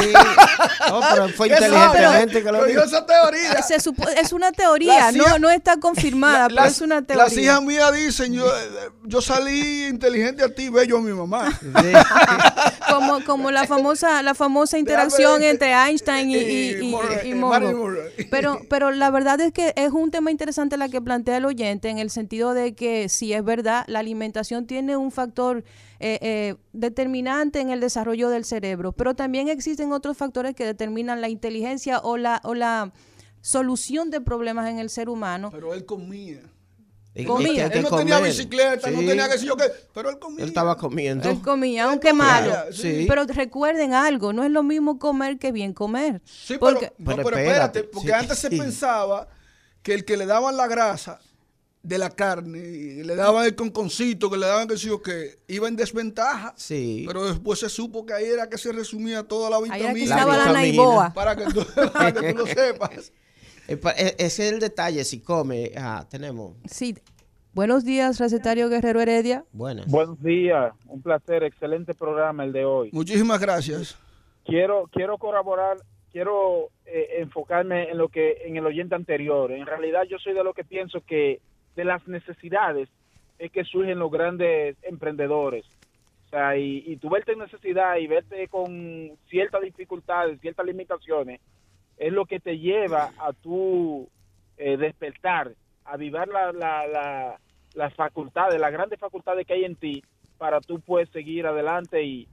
No, pero fue inteligentemente que lo Yo dijo. digo esa teoría. Se supo- es una teoría, no, no está confirmada, pero Las- es una teoría. Las hijas mías dicen, yo, eh, yo salí inteligente a ti, bello a mi mamá. como, como la famosa la famosa interacción entre Einstein y, y- y Mongo. Pero, pero la verdad es que es un tema interesante la que plantea el oyente en el sentido de que si es verdad, la alimentación tiene un factor eh, eh, determinante en el desarrollo del cerebro, pero también existen otros factores que determinan la inteligencia o la, o la solución de problemas en el ser humano. Pero él comía. Comía. Él no tenía bicicleta, no tenía que decir yo qué, pero él comía. Él estaba comiendo. Él comía, aunque malo. sí. Pero recuerden algo, no es lo mismo comer que bien comer. Sí, Porque- pero, no, Pero pero espérate, espérate, porque sí. antes se pensaba que el que le daban la grasa de la carne y le daban el conconcito, que le daban que sí o que iba en desventaja. Sí. Pero después se supo que ahí era que se resumía toda la Ahí era que vitamina. estaba la vitamina. naiboa. Para que tú, para que tú lo sepas. Eh, e- Ese es el detalle, si come. Ah, tenemos. Sí. Buenos días, recetario Guerrero Heredia. Buenas. Buenos días, un placer, excelente programa el de hoy. Muchísimas gracias. Quiero quiero colaborar, quiero eh, enfocarme en lo que en el oyente anterior. En realidad yo soy de lo que pienso que de las necesidades es que surgen los grandes emprendedores. O sea, y, y tú verte en necesidad y verte con ciertas dificultades, ciertas limitaciones, es lo que te lleva a tu eh, despertar, a avivar la, la, la, las facultades, las grandes facultades que hay en ti para tú puedes seguir adelante y,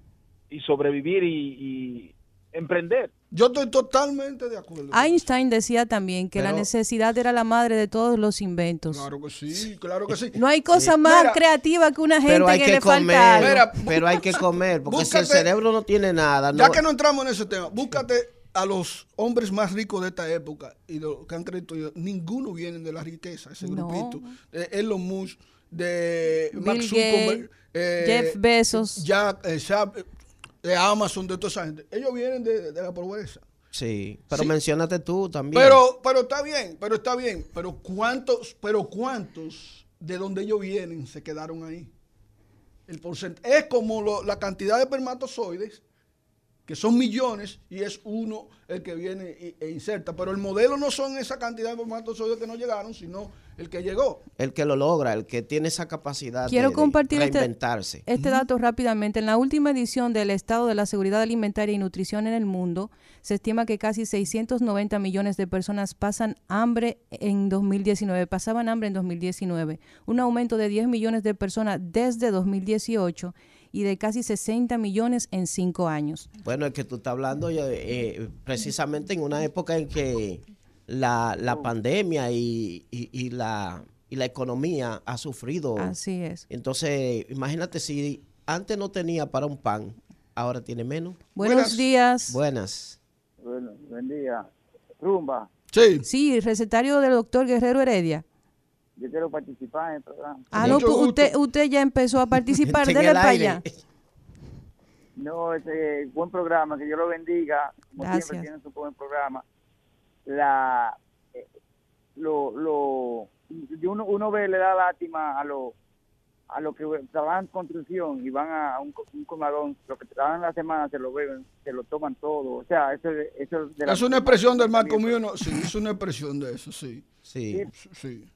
y sobrevivir y, y emprender. Yo estoy totalmente de acuerdo. Einstein decía también que la necesidad era la madre de todos los inventos. Claro que sí, claro que sí. No hay cosa más Mira, creativa que una gente Pero hay que, que le falta comer. algo. Mira, pero hay que comer, porque si el cerebro no tiene nada, Ya no- que no entramos en ese tema, búscate a los hombres más ricos de esta época y lo que han creído, ninguno viene de la riqueza, ese No. grupito. De Elon Musk, de Bill Mark Zuckerberg, eh, Jeff Bezos. Jack, eh, Shab- eh, de Amazon, de toda esa gente. Ellos vienen de, de la pobreza. Sí, pero Sí. menciónate tú también. Pero, pero está bien, pero está bien. Pero cuántos, pero cuántos de donde ellos vienen se quedaron ahí. El porcentaje es como lo- la cantidad de espermatozoides, que son millones, y es uno el que viene e inserta. Pero el modelo no son esa cantidad de espermatozoides que no llegaron, sino el que llegó. el que lo logra, el que tiene esa capacidad Quiero de, de compartir este- reinventarse. Este dato rápidamente. En la última edición del Estado de la Seguridad Alimentaria y Nutrición en el mundo, se estima que casi 690 millones de personas pasan hambre en 2019, pasaban hambre en 2019, un aumento de 10 millones de personas desde 2018 y de casi 60 millones en cinco años. Bueno, es que tú estás hablando de, eh, precisamente en una época en que la, la pandemia y, y- y la, y la economía ha sufrido. Así es. Entonces, imagínate si antes no tenía para un pan, ahora tiene menos. Buenos días. Buenas. Bueno, buen día. Rumba, Sí. Sí, recetario del doctor Guerrero Heredia. Yo quiero participar en el programa. Ah, no, pues usted, usted ya empezó a participar. Dele el para allá. No, ese buen programa, que Dios lo bendiga. Como Gracias. siempre tienen su buen programa. La, eh, lo, lo, uno, uno ve, le da lástima a los a los que trabajan en construcción y van a un, co- un comadón, lo que trabajan la semana se lo beben, se lo toman todo. O sea, eso, eso de la- Es una expresión del marco mío, no, sí, es una expresión de eso, sí. Sí. Sí. Sí,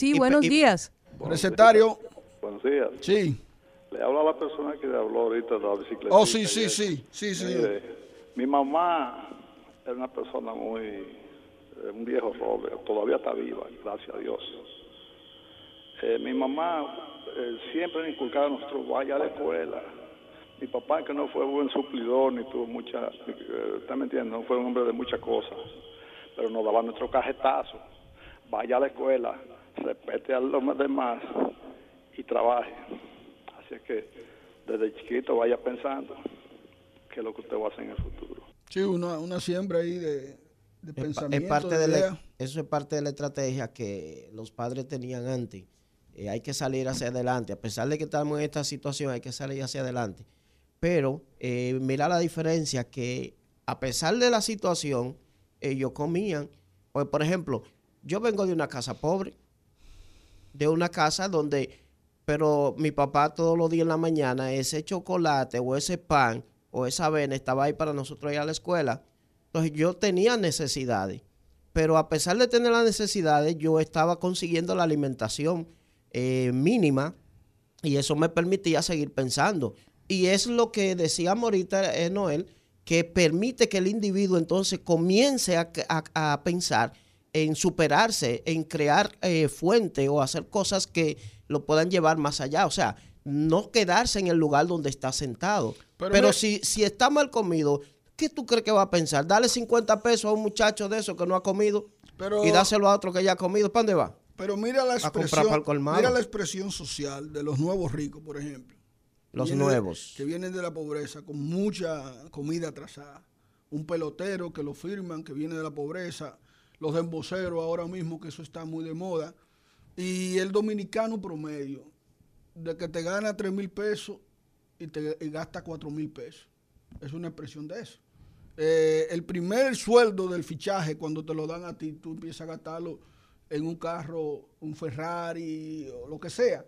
Y- buenos y- días. Recetario, Buenos días. sí. Le habla a la persona que le habló ahorita de la bicicleta. Oh, sí, sí, sí, sí, sí. Mire, mi mamá es una persona muy, eh, un viejo roble, todavía está viva, gracias a Dios. Eh, mi mamá eh, siempre inculcaba a nosotros, vaya a la escuela. Mi papá, que no fue buen suplidor, ni tuvo mucha, eh, ¿está me entiende? No fue un hombre de muchas cosas, pero nos daba nuestro cajetazo. Vaya a la escuela, respete a los demás y trabaje. Así es que desde chiquito vaya pensando qué es lo que usted va a hacer en el futuro. Sí, una, una siembra ahí de, de pensamiento. es parte de la- eso es parte de la estrategia que los padres tenían antes eh, hay que salir hacia adelante. A pesar de que estamos en esta situación, hay que salir hacia adelante. Pero eh, mira la diferencia que a pesar de la situación, ellos comían. Pues, por ejemplo, yo vengo de una casa pobre, de una casa donde, pero mi papá todos los días en la mañana, ese chocolate o ese pan o esa avena estaba ahí para nosotros ir a la escuela. Entonces yo tenía necesidades, pero a pesar de tener las necesidades, yo estaba consiguiendo la alimentación eh, mínima y eso me permitía seguir pensando. Y es lo que decíamos ahorita, eh, Noel, que permite que el individuo entonces comience a- a pensar en superarse, en crear eh, fuente o hacer cosas que lo puedan llevar más allá. O sea, no quedarse en el lugar donde está sentado. Pero si, si está mal comido, ¿qué tú crees que va a pensar? Dale 50 pesos a un muchacho de eso que no ha comido Pero- y dáselo a otro que ya ha comido. ¿Para dónde va? Pero mira la expresión, mira la expresión social de los nuevos ricos, por ejemplo. Los Vienen- nuevos. Que vienen de la pobreza con mucha comida atrasada. Un pelotero que lo firman, que viene de la pobreza. Los emboceros ahora mismo, que eso está muy de moda. Y el dominicano promedio, de que te gana 3 mil pesos y te gasta 4 mil pesos. Es una expresión de eso. Eh, el primer sueldo del fichaje, cuando te lo dan a ti, tú empiezas a gastarlo en un carro, un Ferrari o lo que sea.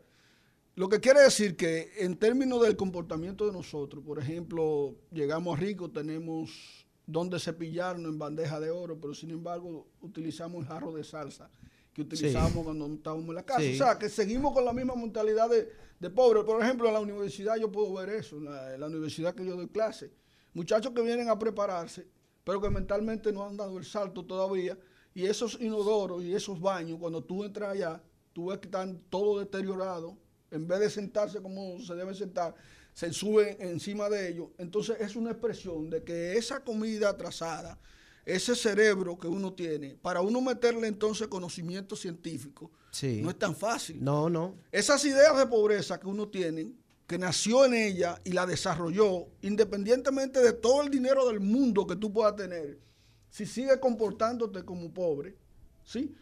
Lo que quiere decir que en términos del comportamiento de nosotros, por ejemplo, llegamos ricos, tenemos donde cepillarnos en bandeja de oro, pero sin embargo utilizamos el jarro de salsa que utilizamos cuando estábamos en la casa. Sí. O sea, que seguimos con la misma mentalidad de, de pobre. Por ejemplo, en la universidad yo puedo ver eso, en la, en la universidad que yo doy clase. Muchachos que vienen a prepararse, pero que mentalmente no han dado el salto todavía. Y esos inodoros y esos baños, cuando tú entras allá, tú ves que están todo deteriorados. En vez de sentarse como se debe sentar, se suben encima de ellos. Entonces es una expresión de que esa comida atrasada, ese cerebro que uno tiene, para uno meterle entonces conocimiento científico, Sí. no es tan fácil. No, no. Esas ideas de pobreza que uno tiene, que nació en ella y la desarrolló, independientemente de todo el dinero del mundo que tú puedas tener, si sigues comportándote como pobre, ¿sí?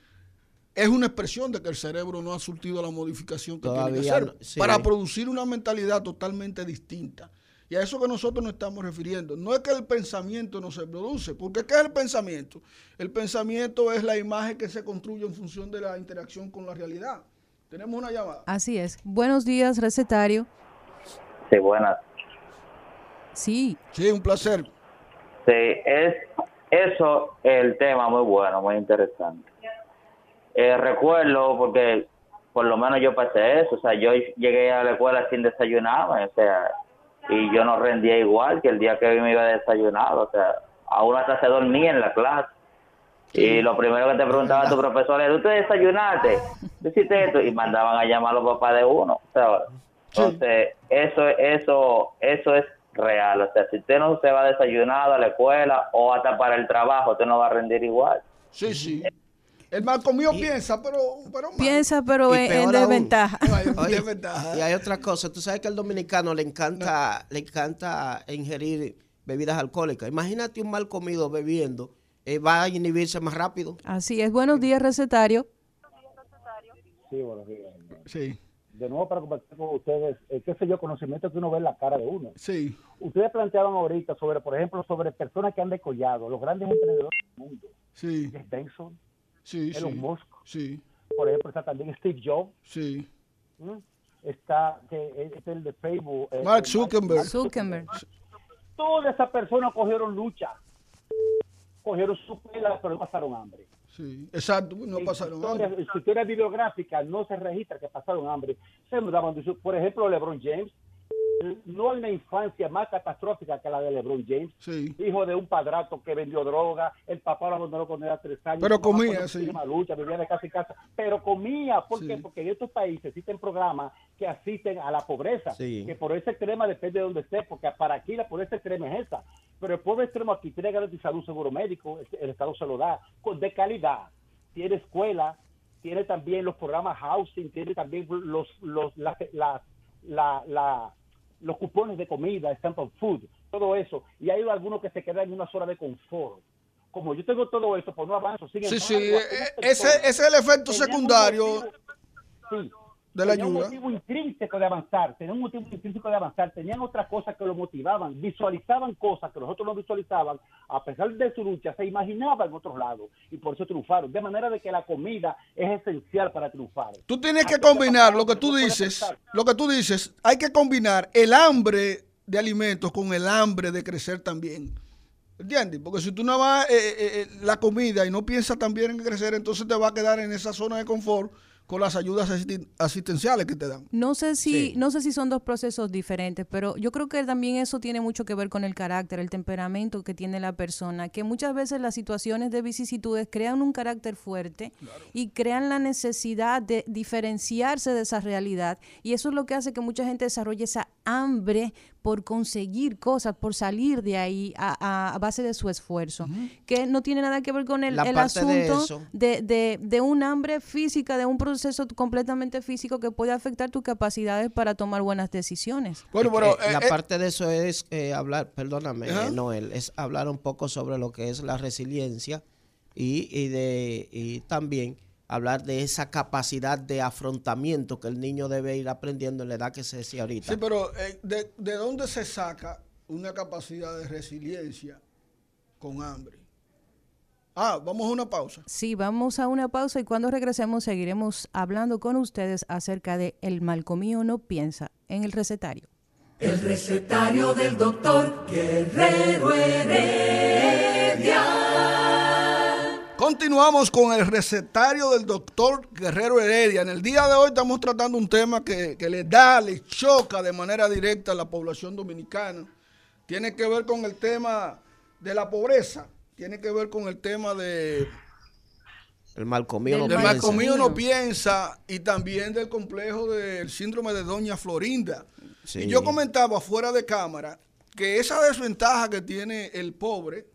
Es una expresión de que el cerebro no ha surtido la modificación que tiene que hacer no, sí. para producir una mentalidad totalmente distinta. Y a eso que nosotros nos estamos refiriendo. No es que el pensamiento no se produce, porque ¿qué es el pensamiento? El pensamiento es la imagen que se construye en función de la interacción con la realidad. Tenemos una llamada. Así es. Buenos días, recetario. Sí, buenas. Sí. Sí, un placer. Sí, es eso el tema muy bueno, muy interesante. Eh, recuerdo porque por lo menos yo pasé eso, o sea, yo llegué a la escuela sin desayunarme, o sea, y yo no rendía igual que el día que me iba desayunado, o sea, aún hasta se dormía en la clase. Y lo primero que te preguntaba tu profesor es, ¿tú te desayunaste? ¿Tú hiciste esto? Y mandaban a llamar a los papás de uno. o sea, Entonces, eso, eso, eso es real. O sea, si usted no se va desayunado a la escuela o hasta para el trabajo, usted no va a rendir igual. Sí, sí. El mal comido piensa, pero, pero mal. Piensa, pero Y en, en peor aún. desventaja. Oye, desventaja. y hay otra cosa. Tú sabes que al dominicano le encanta, le encanta ingerir bebidas alcohólicas. Imagínate un mal comido bebiendo. eh, va a inhibirse más rápido. Así es. Buenos días, recetario. Sí, buenos días. Sí. De nuevo para compartir con ustedes, eh, qué sé yo, conocimiento que uno ve en la cara de uno. Sí. Ustedes planteaban ahorita sobre, por ejemplo, sobre personas que han decollado, los grandes emprendedores del mundo. Sí. Jeff Benson, Sí, Elon sí. Musk, Sí. por ejemplo, está también Steve Jobs. Sí. ¿m? Está que es el de Facebook. eh, Mark Zuckerberg. Zuckerberg. Todas esas personas cogieron lucha, cogieron su pela, pero no pasaron hambre. Sí. Exacto, no En pasaron historia- hambre. En su historia bibliográfica no se registra que pasaron hambre. Se me daban de su- por ejemplo, LeBron James. No hay una infancia más catastrófica que la de LeBron James. Sí. Hijo de un padrato que vendió droga, el papá lo abandonó cuando era tres años. Pero comía, sí. lucha, vivía de casa en casa, pero comía. ¿Por Sí. qué? Porque en estos países existen programas que asisten a la pobreza. Sí. Que por esa extrema depende de donde esté, porque para aquí la pobreza extrema es esa. Pero el pobre extremo aquí tiene garantizado un seguro médico, el- Estado se lo da, con, de calidad. Tiene escuela, tiene también los programas housing, tiene también los, los, la, la- la- la- los cupones de comida, stamp of food, todo eso. Y hay algunos que se quedan en una zona de confort. Como yo tengo todo eso, pues no avanzo. Sin Sí, sí. eh, Ese, ese es el efecto secundario. Sí, De la tenían un ayuda. motivo intrínseco de avanzar, tenían un motivo intrínseco de avanzar, tenían otras cosas que los motivaban, visualizaban cosas que los otros no visualizaban, a pesar de su lucha, se imaginaban en otros lados y por eso triunfaron. De manera de que la comida es esencial para triunfar. Tú tienes que combinar lo que tú dices, lo que tú dices, hay que combinar el hambre de alimentos con el hambre de crecer también. ¿Entiendes? Porque si tú no vas eh, eh, eh, la comida y no piensas también en crecer, entonces te va a quedar en esa zona de confort con las ayudas asisten- asistenciales que te dan. No sé si, Sí. no sé si son dos procesos diferentes, pero yo creo que también eso tiene mucho que ver con el carácter, el temperamento que tiene la persona, que muchas veces las situaciones de vicisitudes crean un carácter fuerte y crean la necesidad de diferenciarse de esa realidad. Y eso es lo que hace que mucha gente desarrolle esa hambre por conseguir cosas, por salir de ahí a, a- a base de su esfuerzo, que no tiene nada que ver con el, de asunto de, de, de un hambre física, de un proceso completamente físico que puede afectar tus capacidades para tomar buenas decisiones. Bueno, que eh, la eh, parte de eso es eh, hablar, perdóname, eh, Noel, es hablar un poco sobre lo que es la resiliencia y, y de y también hablar de esa capacidad de afrontamiento que el niño debe ir aprendiendo en la edad que se decía ahorita. sí, pero eh, de, ¿de dónde se saca una capacidad de resiliencia con hambre? Ah, vamos a una pausa. Sí, vamos a una pausa y cuando regresemos seguiremos hablando con ustedes acerca de el mal comido no piensa en el recetario. El recetario del doctor Guerrero Heredia. Continuamos con el recetario del doctor Guerrero Heredia. En el día de hoy estamos tratando un tema que, que le da, le choca de manera directa a la población dominicana. Tiene que ver con el tema de la pobreza, tiene que ver con el tema de El mal comido no piensa. mal comido no piensa y también del complejo del síndrome de Doña Florinda. Sí. Y yo comentaba fuera de cámara que esa desventaja que tiene el pobre,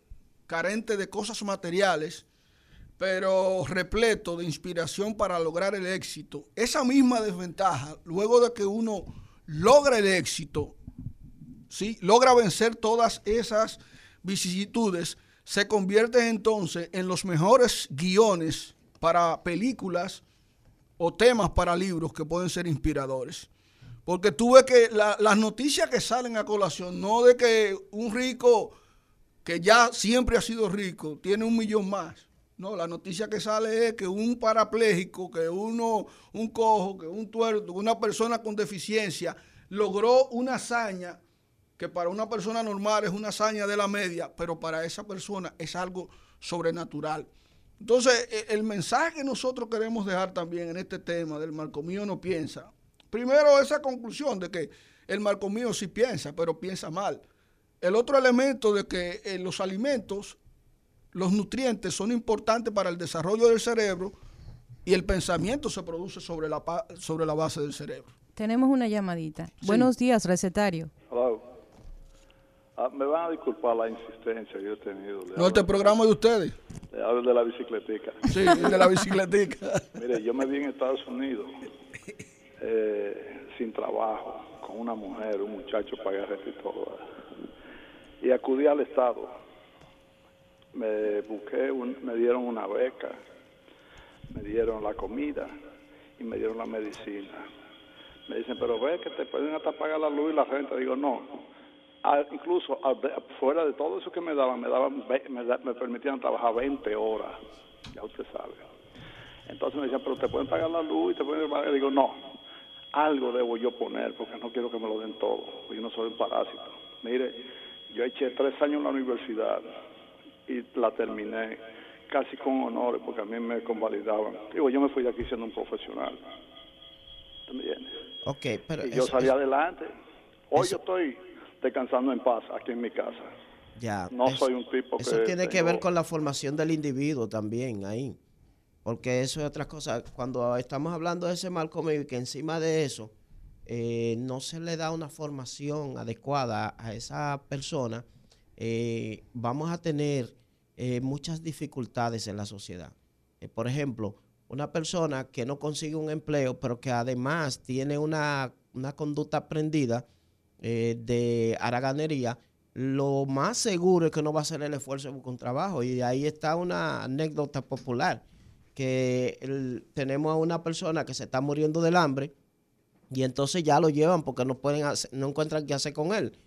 carente de cosas materiales, pero repleto de inspiración para lograr el éxito, esa misma desventaja, luego de que uno logra el éxito, ¿sí? logra vencer todas esas vicisitudes, se convierte entonces en los mejores guiones para películas o temas para libros que pueden ser inspiradores. Porque tú ves que la- las noticias que salen a colación, no de que un rico que ya siempre ha sido rico tiene un millón más. No, la noticia que sale es que un parapléjico, que uno, un cojo, que un tuerto, una persona con deficiencia logró una hazaña que para una persona normal es una hazaña de la media, pero para esa persona es algo sobrenatural. Entonces, e- el mensaje que nosotros queremos dejar también en este tema del Marcomío no piensa, primero esa conclusión de que el Marcomío sí piensa, pero piensa mal. El otro elemento de que eh, los alimentos, los nutrientes son importantes para el desarrollo del cerebro y el pensamiento se produce sobre la, pa- sobre la base del cerebro. Tenemos una llamadita. Buenos días, recetario. Hello. Ah, me van a disculpar la insistencia que yo he tenido. Le No, este programa de ustedes. le hablo de la bicicletica. Sí, el de la bicicletica. Mire, yo me vi en Estados Unidos eh, sin trabajo, con una mujer, un muchacho para y todo. Y acudí al Estado. Me busqué, un- me dieron una beca, me dieron la comida y me dieron la medicina. Me dicen, pero ve que te pueden hasta pagar la luz y la renta. Digo, no. Incluso fuera de todo eso que me daban, me daban me, permitían trabajar 20 horas. Ya usted sabe. Entonces me decían, pero te pueden pagar la luz y te pueden pagar. Digo, no, algo debo yo poner porque no quiero que me lo den todo. Yo no soy un parásito. Mire, yo eché tres años en la universidad y la terminé casi con honores porque a mí me convalidaban. Digo, yo me fui de aquí siendo un profesional. ¿Tú me entiendes? Ok, pero Y yo eso- salí eso- adelante. Hoy eso- yo estoy descansando en paz aquí en mi casa. Ya, No eso- soy un tipo Eso que tiene que ver con la formación del individuo también ahí. Porque eso es otra cosa. Cuando estamos hablando de ese mal comido y que encima de eso eh, no se le da una formación adecuada a esa persona, eh, vamos a tener eh, muchas dificultades en la sociedad. Eh, por ejemplo, una persona que no consigue un empleo, pero que además tiene una, una conducta aprendida de haraganería, lo más seguro es que no va a hacer el esfuerzo de buscar un trabajo. Y ahí está una anécdota popular, que tenemos a una persona que se está muriendo del hambre Y entonces ya lo llevan porque no pueden hacer- no encuentran qué hacer con él.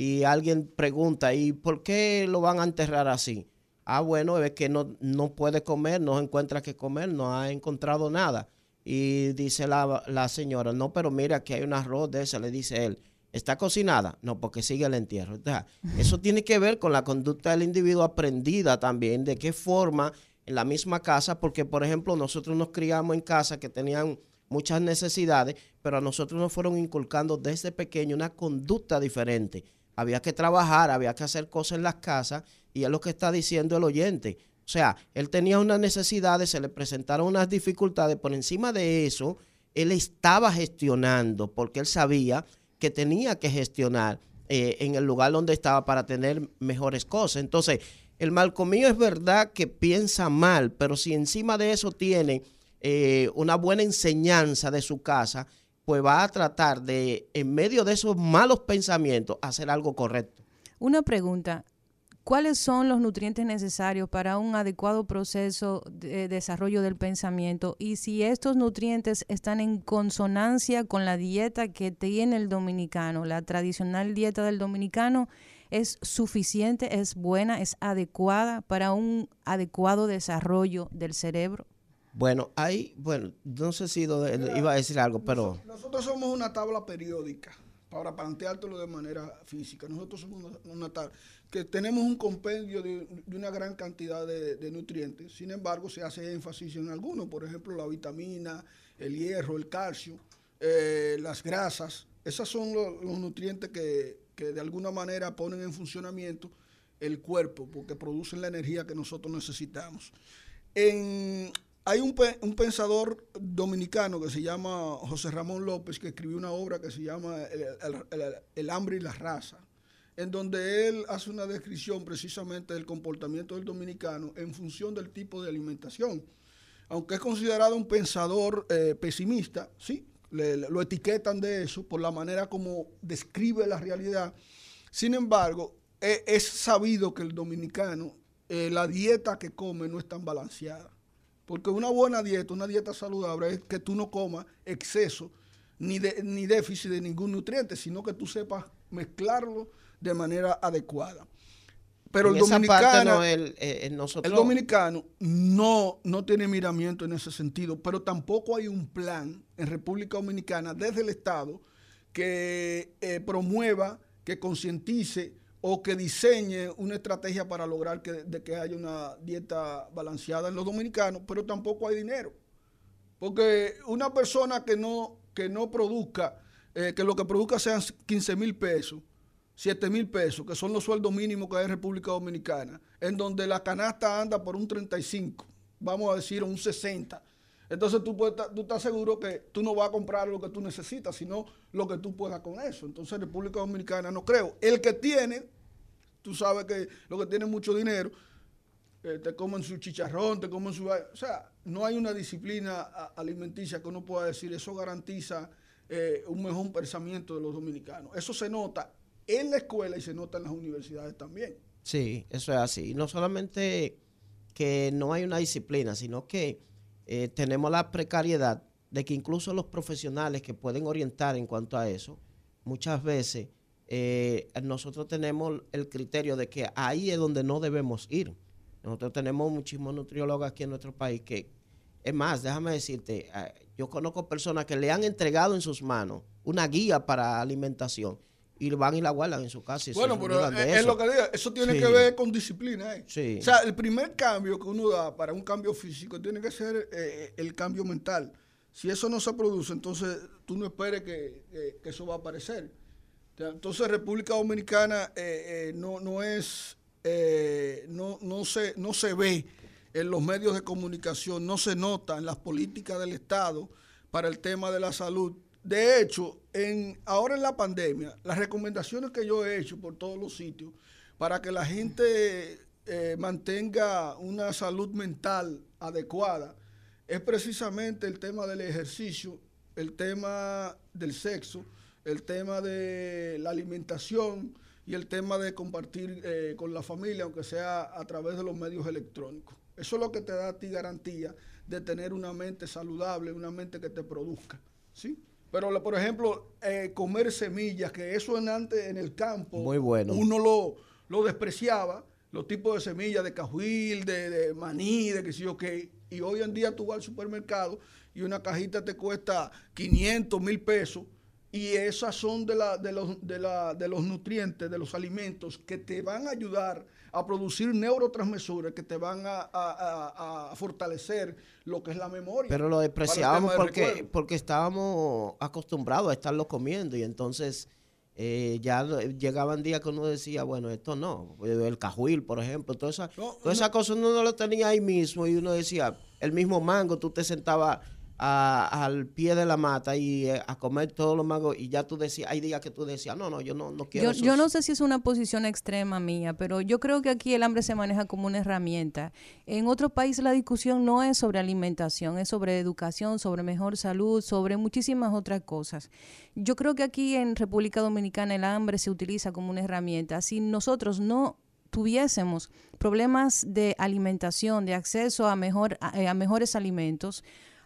Y alguien pregunta, ¿y por qué lo van a enterrar así? Ah, bueno, es que no, no puede comer, no encuentra qué comer, no ha encontrado nada. Y dice la, la señora, no, pero mira, aquí hay un arroz de ese, le dice él. ¿Está cocinada? No, porque sigue el entierro. O sea, eso tiene que ver con la conducta del individuo aprendida también, de qué forma en la misma casa, porque por ejemplo nosotros nos criamos en casas que tenían muchas necesidades, pero a nosotros nos fueron inculcando desde pequeño una conducta diferente. Había que trabajar, había que hacer cosas en las casas y es lo que está diciendo el oyente. O sea, él tenía unas necesidades, se le presentaron unas dificultades, por encima de eso, él estaba gestionando porque él sabía que tenía que gestionar eh, en el lugar donde estaba para tener mejores cosas. Entonces, el malcomío es verdad que piensa mal, pero si encima de eso tiene eh, una buena enseñanza de su casa, pues va a tratar de, en medio de esos malos pensamientos, hacer algo correcto. Una pregunta. ¿Cuáles son los nutrientes necesarios para un adecuado proceso de desarrollo del pensamiento? Y si estos nutrientes están en consonancia con la dieta que tiene el dominicano, la tradicional dieta del dominicano, ¿es suficiente, es buena, es adecuada para un adecuado desarrollo del cerebro? Bueno, hay, bueno, no sé si do- iba a decir algo, pero Nosotros somos una tabla periódica para planteártelo de manera física. Nosotros somos una, una tabla que tenemos un compendio de, de una gran cantidad de, de nutrientes. Sin embargo, se hace énfasis en algunos, por ejemplo, la vitamina, el hierro, el calcio, eh, las grasas. Esos son lo- los nutrientes que, que de alguna manera ponen en funcionamiento el cuerpo, porque producen la energía que nosotros necesitamos. En- hay un, un pensador dominicano que se llama José Ramón López, que escribió una obra que se llama El, hambre y la raza, en donde él hace una descripción precisamente del comportamiento del dominicano en función del tipo de alimentación. Aunque es considerado un pensador eh, pesimista, sí, lo etiquetan de eso por la manera como describe la realidad. Sin embargo, e- es sabido que el dominicano, eh, la dieta que come no es tan balanceada. Porque una buena dieta, una dieta saludable, es que tú no comas exceso ni, de- ni déficit de ningún nutriente, sino que tú sepas mezclarlo de manera adecuada. Pero en el dominicano, no, el, eh, eh, nosotros, el dominicano no, no tiene miramiento en ese sentido, pero tampoco hay un plan en República Dominicana desde el Estado que eh, promueva, que concientice o que diseñe una estrategia para lograr que, de que haya una dieta balanceada en los dominicanos, pero tampoco hay dinero. Porque una persona que no, que no produzca, eh, que lo que produzca sean 15 mil pesos, 7 mil pesos, que son los sueldos mínimos que hay en República Dominicana, en donde la canasta anda por un 35, vamos a decir un 60. Entonces tú, puedes, tú estás seguro que tú no vas a comprar lo que tú necesitas, sino lo que tú puedas con eso. Entonces República Dominicana no creo. El que tiene, tú sabes que lo que tiene mucho dinero, eh, te comen su chicharrón, te comen su... O sea, no hay una disciplina alimenticia que uno pueda decir, eso garantiza eh, un mejor pensamiento de los dominicanos. Eso se nota en la escuela y se nota en las universidades también. Sí, eso es así. Y no solamente que no hay una disciplina, sino que eh, tenemos la precariedad de que incluso los profesionales que pueden orientar en cuanto a eso, muchas veces eh, nosotros tenemos el criterio de que ahí es donde no debemos ir. Nosotros tenemos muchísimos nutriólogos aquí en nuestro país que, es más, déjame decirte, eh, yo conozco personas que le han entregado en sus manos una guía para alimentación y van y la guardan en su casa. y se Bueno, pero de es, lo que digo, eso tiene Sí. que ver con disciplina. ¿eh? Sí. O sea, el primer cambio que uno da para un cambio físico tiene que ser eh, el cambio mental. Si eso no se produce, entonces tú no esperes que, que- que eso va a aparecer. Entonces República Dominicana eh, eh, no, no es, eh, no, no, se, no se ve en los medios de comunicación, no se nota en las políticas del Estado para el tema de la salud. De hecho, ahora en la pandemia, las recomendaciones que yo he hecho por todos los sitios para que la gente eh, mantenga una salud mental adecuada es precisamente el tema del ejercicio, el tema del sexo, el tema de la alimentación y el tema de compartir eh, con la familia, aunque sea a través de los medios electrónicos. Eso es lo que te da a ti garantía de tener una mente saludable, una mente que te produzca. ¿sí? Pero, por ejemplo, eh, comer semillas, que eso en antes en el campo, Muy bueno. uno lo, lo despreciaba, los tipos de semillas de cajuil, de, de maní, de que sí o qué. Y hoy en día tú vas al supermercado y una cajita te cuesta 500 mil pesos. Y esas son de, la, de, los, de, la, de los nutrientes, de los alimentos que te van a ayudar a producir neurotransmisores que te van a, a- a- a fortalecer lo que es la memoria. Pero lo despreciábamos porque, recuerdo. porque estábamos acostumbrados a estarlo comiendo y entonces eh, ya llegaban días que uno decía, bueno, esto no, el cajuil, por ejemplo, todas esas todas esas cosas uno no lo tenía ahí mismo y uno decía, el mismo mango, tú te sentabas a- al pie de la mata y eh, a comer todos los mangos y ya tú decías, hay días que tú decías, no, no, yo no, no quiero Yo, esos- yo no sé si es una posición extrema mía, pero yo creo que aquí el hambre se maneja como una herramienta. En otros países la discusión no es sobre alimentación, es sobre educación, sobre mejor salud, sobre muchísimas otras cosas. Yo creo que aquí en República Dominicana el hambre se utiliza como una herramienta. Si nosotros no tuviésemos problemas de alimentación, de acceso a, mejor, a, eh, a mejores alimentos,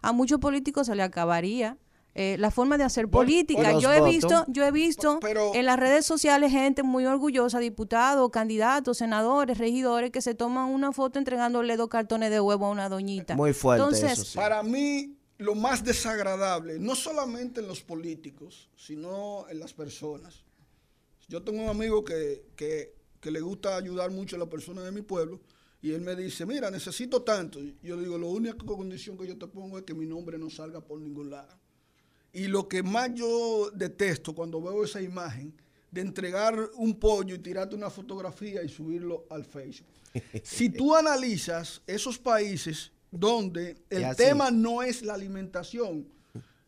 a muchos políticos se le acabaría eh, la forma de hacer política. Yo he votos. visto, yo he visto en las redes sociales gente muy orgullosa, diputados, candidatos, senadores, regidores, que se toman una foto entregándole dos cartones de huevo a una doñita. Muy fuerte Entonces, eso, sí. Para mí, lo más desagradable, no solamente en los políticos, sino en las personas. Yo tengo un amigo que, que- que le gusta ayudar mucho a las personas de mi pueblo y él me dice, mira, necesito tanto. Y yo digo, la única condición que yo te pongo es que mi nombre no salga por ningún lado. Y lo que más yo detesto cuando veo esa imagen de entregar un pollo y tirarte una fotografía y subirlo al Facebook. Si tú analizas esos países donde el tema no es la alimentación,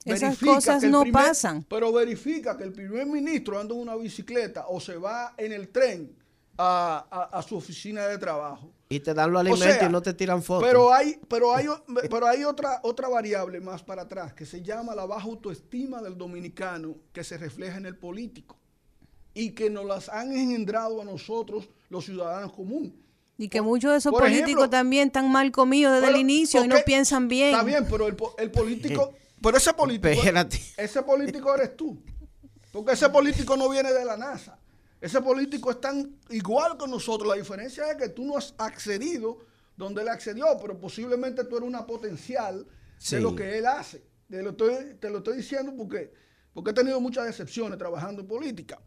Esas cosas no primer- pasan. Pero verifica que el primer ministro anda en una bicicleta o se va en el tren a, a- a su oficina de trabajo. Y te dan los O alimentos sea, y no te tiran fotos. Pero hay, pero hay, pero hay otra, otra variable más para atrás que se llama la baja autoestima del dominicano que se refleja en el político y que nos las han engendrado a nosotros, los ciudadanos comunes. y que muchos de esos por políticos ejemplo, también están mal comidos desde el inicio y no piensan bien. Está bien, pero el político, pero ese político, Espérate. ese político eres tú. Porque ese político no viene de la NASA. Ese político es tan igual con nosotros. La diferencia es que tú no has accedido donde él accedió, pero posiblemente tú eres una potencial Sí. de lo que él hace. Te lo estoy, te lo estoy diciendo porque, porque he tenido muchas decepciones trabajando en política.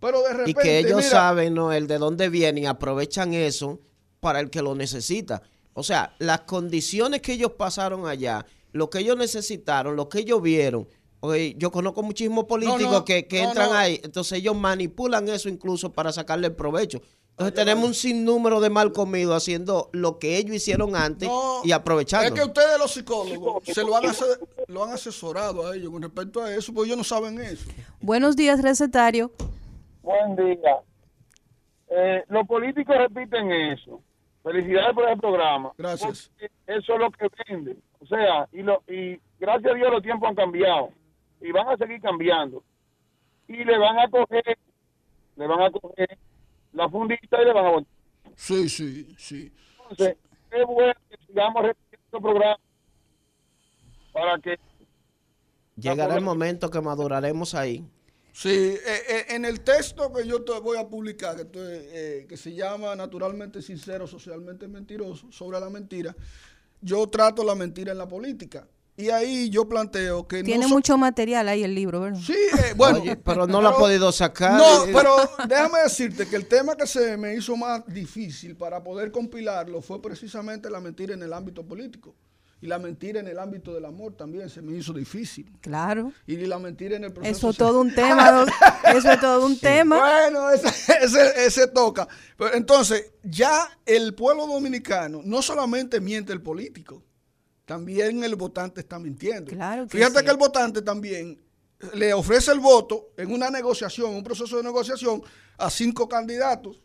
Pero de repente. y que ellos mira, saben, Noel, de dónde vienen y aprovechan eso para el que lo necesita. O sea, las condiciones que ellos pasaron allá, lo que ellos necesitaron, lo que ellos vieron. Yo conozco muchísimos políticos no, que, que no, entran no. ahí, entonces ellos manipulan eso incluso para sacarle el provecho. Entonces tenemos un sinnúmero de mal comido haciendo lo que ellos hicieron antes y aprovechando. Es que ustedes los psicólogos se lo han, ase- lo han asesorado a ellos con respecto a eso, porque ellos no saben eso. Buenos días, recetario. Buen día. Eh, los políticos repiten eso. Felicidades por el programa. Gracias. Porque Eso es lo que venden. O sea, y, lo, y gracias a Dios los tiempos han cambiado. Y van a seguir cambiando. Y le van a coger, le van a coger la fundita y le van a voltear. Sí, sí, sí. Entonces, es bueno que sigamos repitiendo el programa para que Llegará el momento que maduraremos ahí. Sí, eh, eh, en el texto que yo te voy a publicar, que, eh, que se llama Naturalmente Sincero, Socialmente Mentiroso, sobre la mentira, yo trato la mentira en la política. Y ahí yo planteo que Tiene no so- mucho material ahí el libro, ¿verdad? Sí, eh, bueno. Oye, pero no lo ha podido sacar. No, pero déjame decirte que el tema que se me hizo más difícil para poder compilarlo fue precisamente la mentira en el ámbito político. Y la mentira en el ámbito del amor también se me hizo difícil. Claro. Y la mentira en el proceso. Eso es todo un tema. Eso es todo un tema. Bueno, ese, ese, ese toca. Pero entonces, ya el pueblo dominicano no solamente miente el político, también el votante está mintiendo. Claro que Fíjate sí. que el votante también le ofrece el voto en una negociación, un proceso de negociación, a cinco candidatos.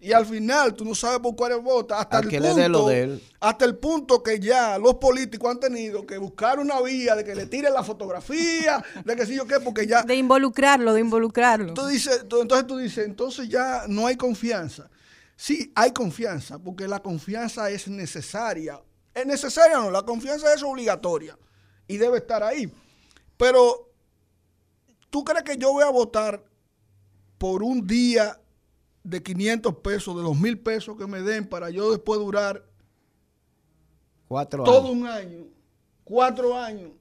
Y al final tú no sabes por cuál vota hasta el que le dé lo punto de él. hasta el punto que ya los políticos han tenido que buscar una vía de que le tiren la fotografía, de que sí yo qué, porque ya De involucrarlo, de involucrarlo. Tú dices, tú- entonces tú dices, entonces ya no hay confianza. Sí, hay confianza, porque la confianza es necesaria. Es necesaria, no, la confianza es obligatoria y debe estar ahí. Pero ¿Tú crees que yo voy a votar por un día de 500 pesos, de los mil pesos que me den para yo después durar Cuatro todo años. un año, cuatro años,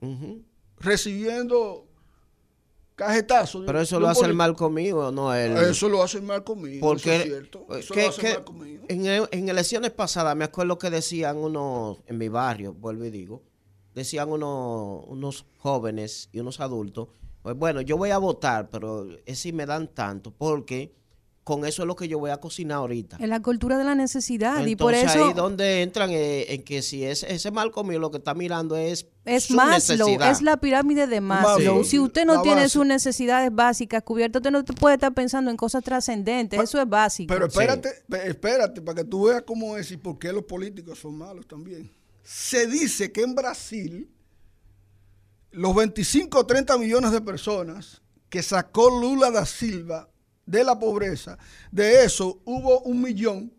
recibiendo cajetazos? Pero eso lo hace el mal conmigo, no él. Eso lo hace mal conmigo. Porque eso es cierto. eh, Eso que- lo hace que mal conmigo. en, el- en elecciones pasadas me acuerdo que decían unos, en mi barrio, vuelvo y digo, decían unos, unos jóvenes y unos adultos, pues bueno, yo voy a votar, pero es si me dan tanto, porque con eso es lo que yo voy a cocinar ahorita. Es la cultura de la necesidad y por Entonces eso ahí donde entran eh, en que si es ese mal conmigo lo que está mirando es es su Maslow, necesidad. es la pirámide de Maslow. Sí. Si usted no tiene base. sus necesidades básicas cubiertas, usted no te puede estar pensando en cosas trascendentes. Eso es básico. Pero espérate, espérate, para que tú veas cómo es y por qué los políticos son malos también. Se dice que en Brasil, los 25 o 30 millones de personas que sacó Lula da Silva de la pobreza, de eso hubo un millón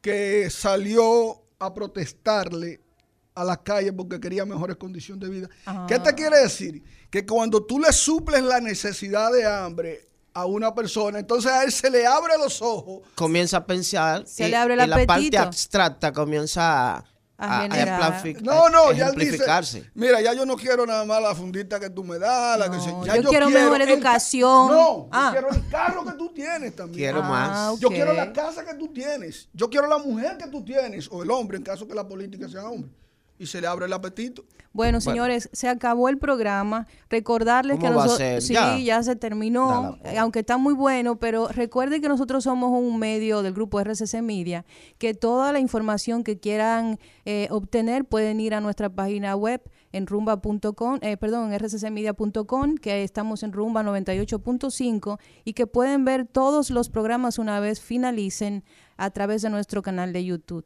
que salió a protestarle a la calle porque quería mejores condiciones de vida. ¿Qué te quiere decir? Que cuando tú le suples la necesidad de hambre a una persona, entonces a él se le abre los ojos comienza a pensar Se y, le abre el y la parte abstracta comienza a, A a- a generar. planfi- No, no, ya él dice, mira, ya yo no quiero nada más la fundita que tú me das, la que se, ya yo quiero mejor el- educación. no, Ah. yo quiero el carro que tú tienes también. Quiero Ah, más. Yo quiero la casa que tú tienes. Yo quiero la mujer que tú tienes, o el hombre, en caso que la política sea hombre. Y se le abre el apetito. Bueno, señores, se acabó el programa. Recordarles ¿Cómo que nosotros. Sí, Ya. ya. se terminó, eh, aunque está muy bueno, pero recuerden que nosotros somos un medio del grupo RCC Media, que toda la información que quieran eh, obtener pueden ir a nuestra página web en rumba.com, eh, perdón, en rccmedia.com, que estamos en rumba 98.5 y que pueden ver todos los programas una vez finalicen a través de nuestro canal de YouTube.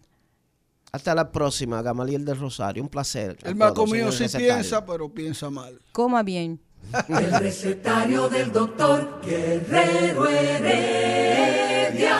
Hasta la próxima, Gamaliel del Rosario. Un placer. El más el sí recetario. piensa, pero piensa mal. Coma bien. El recetario del doctor Guerrero Heredia.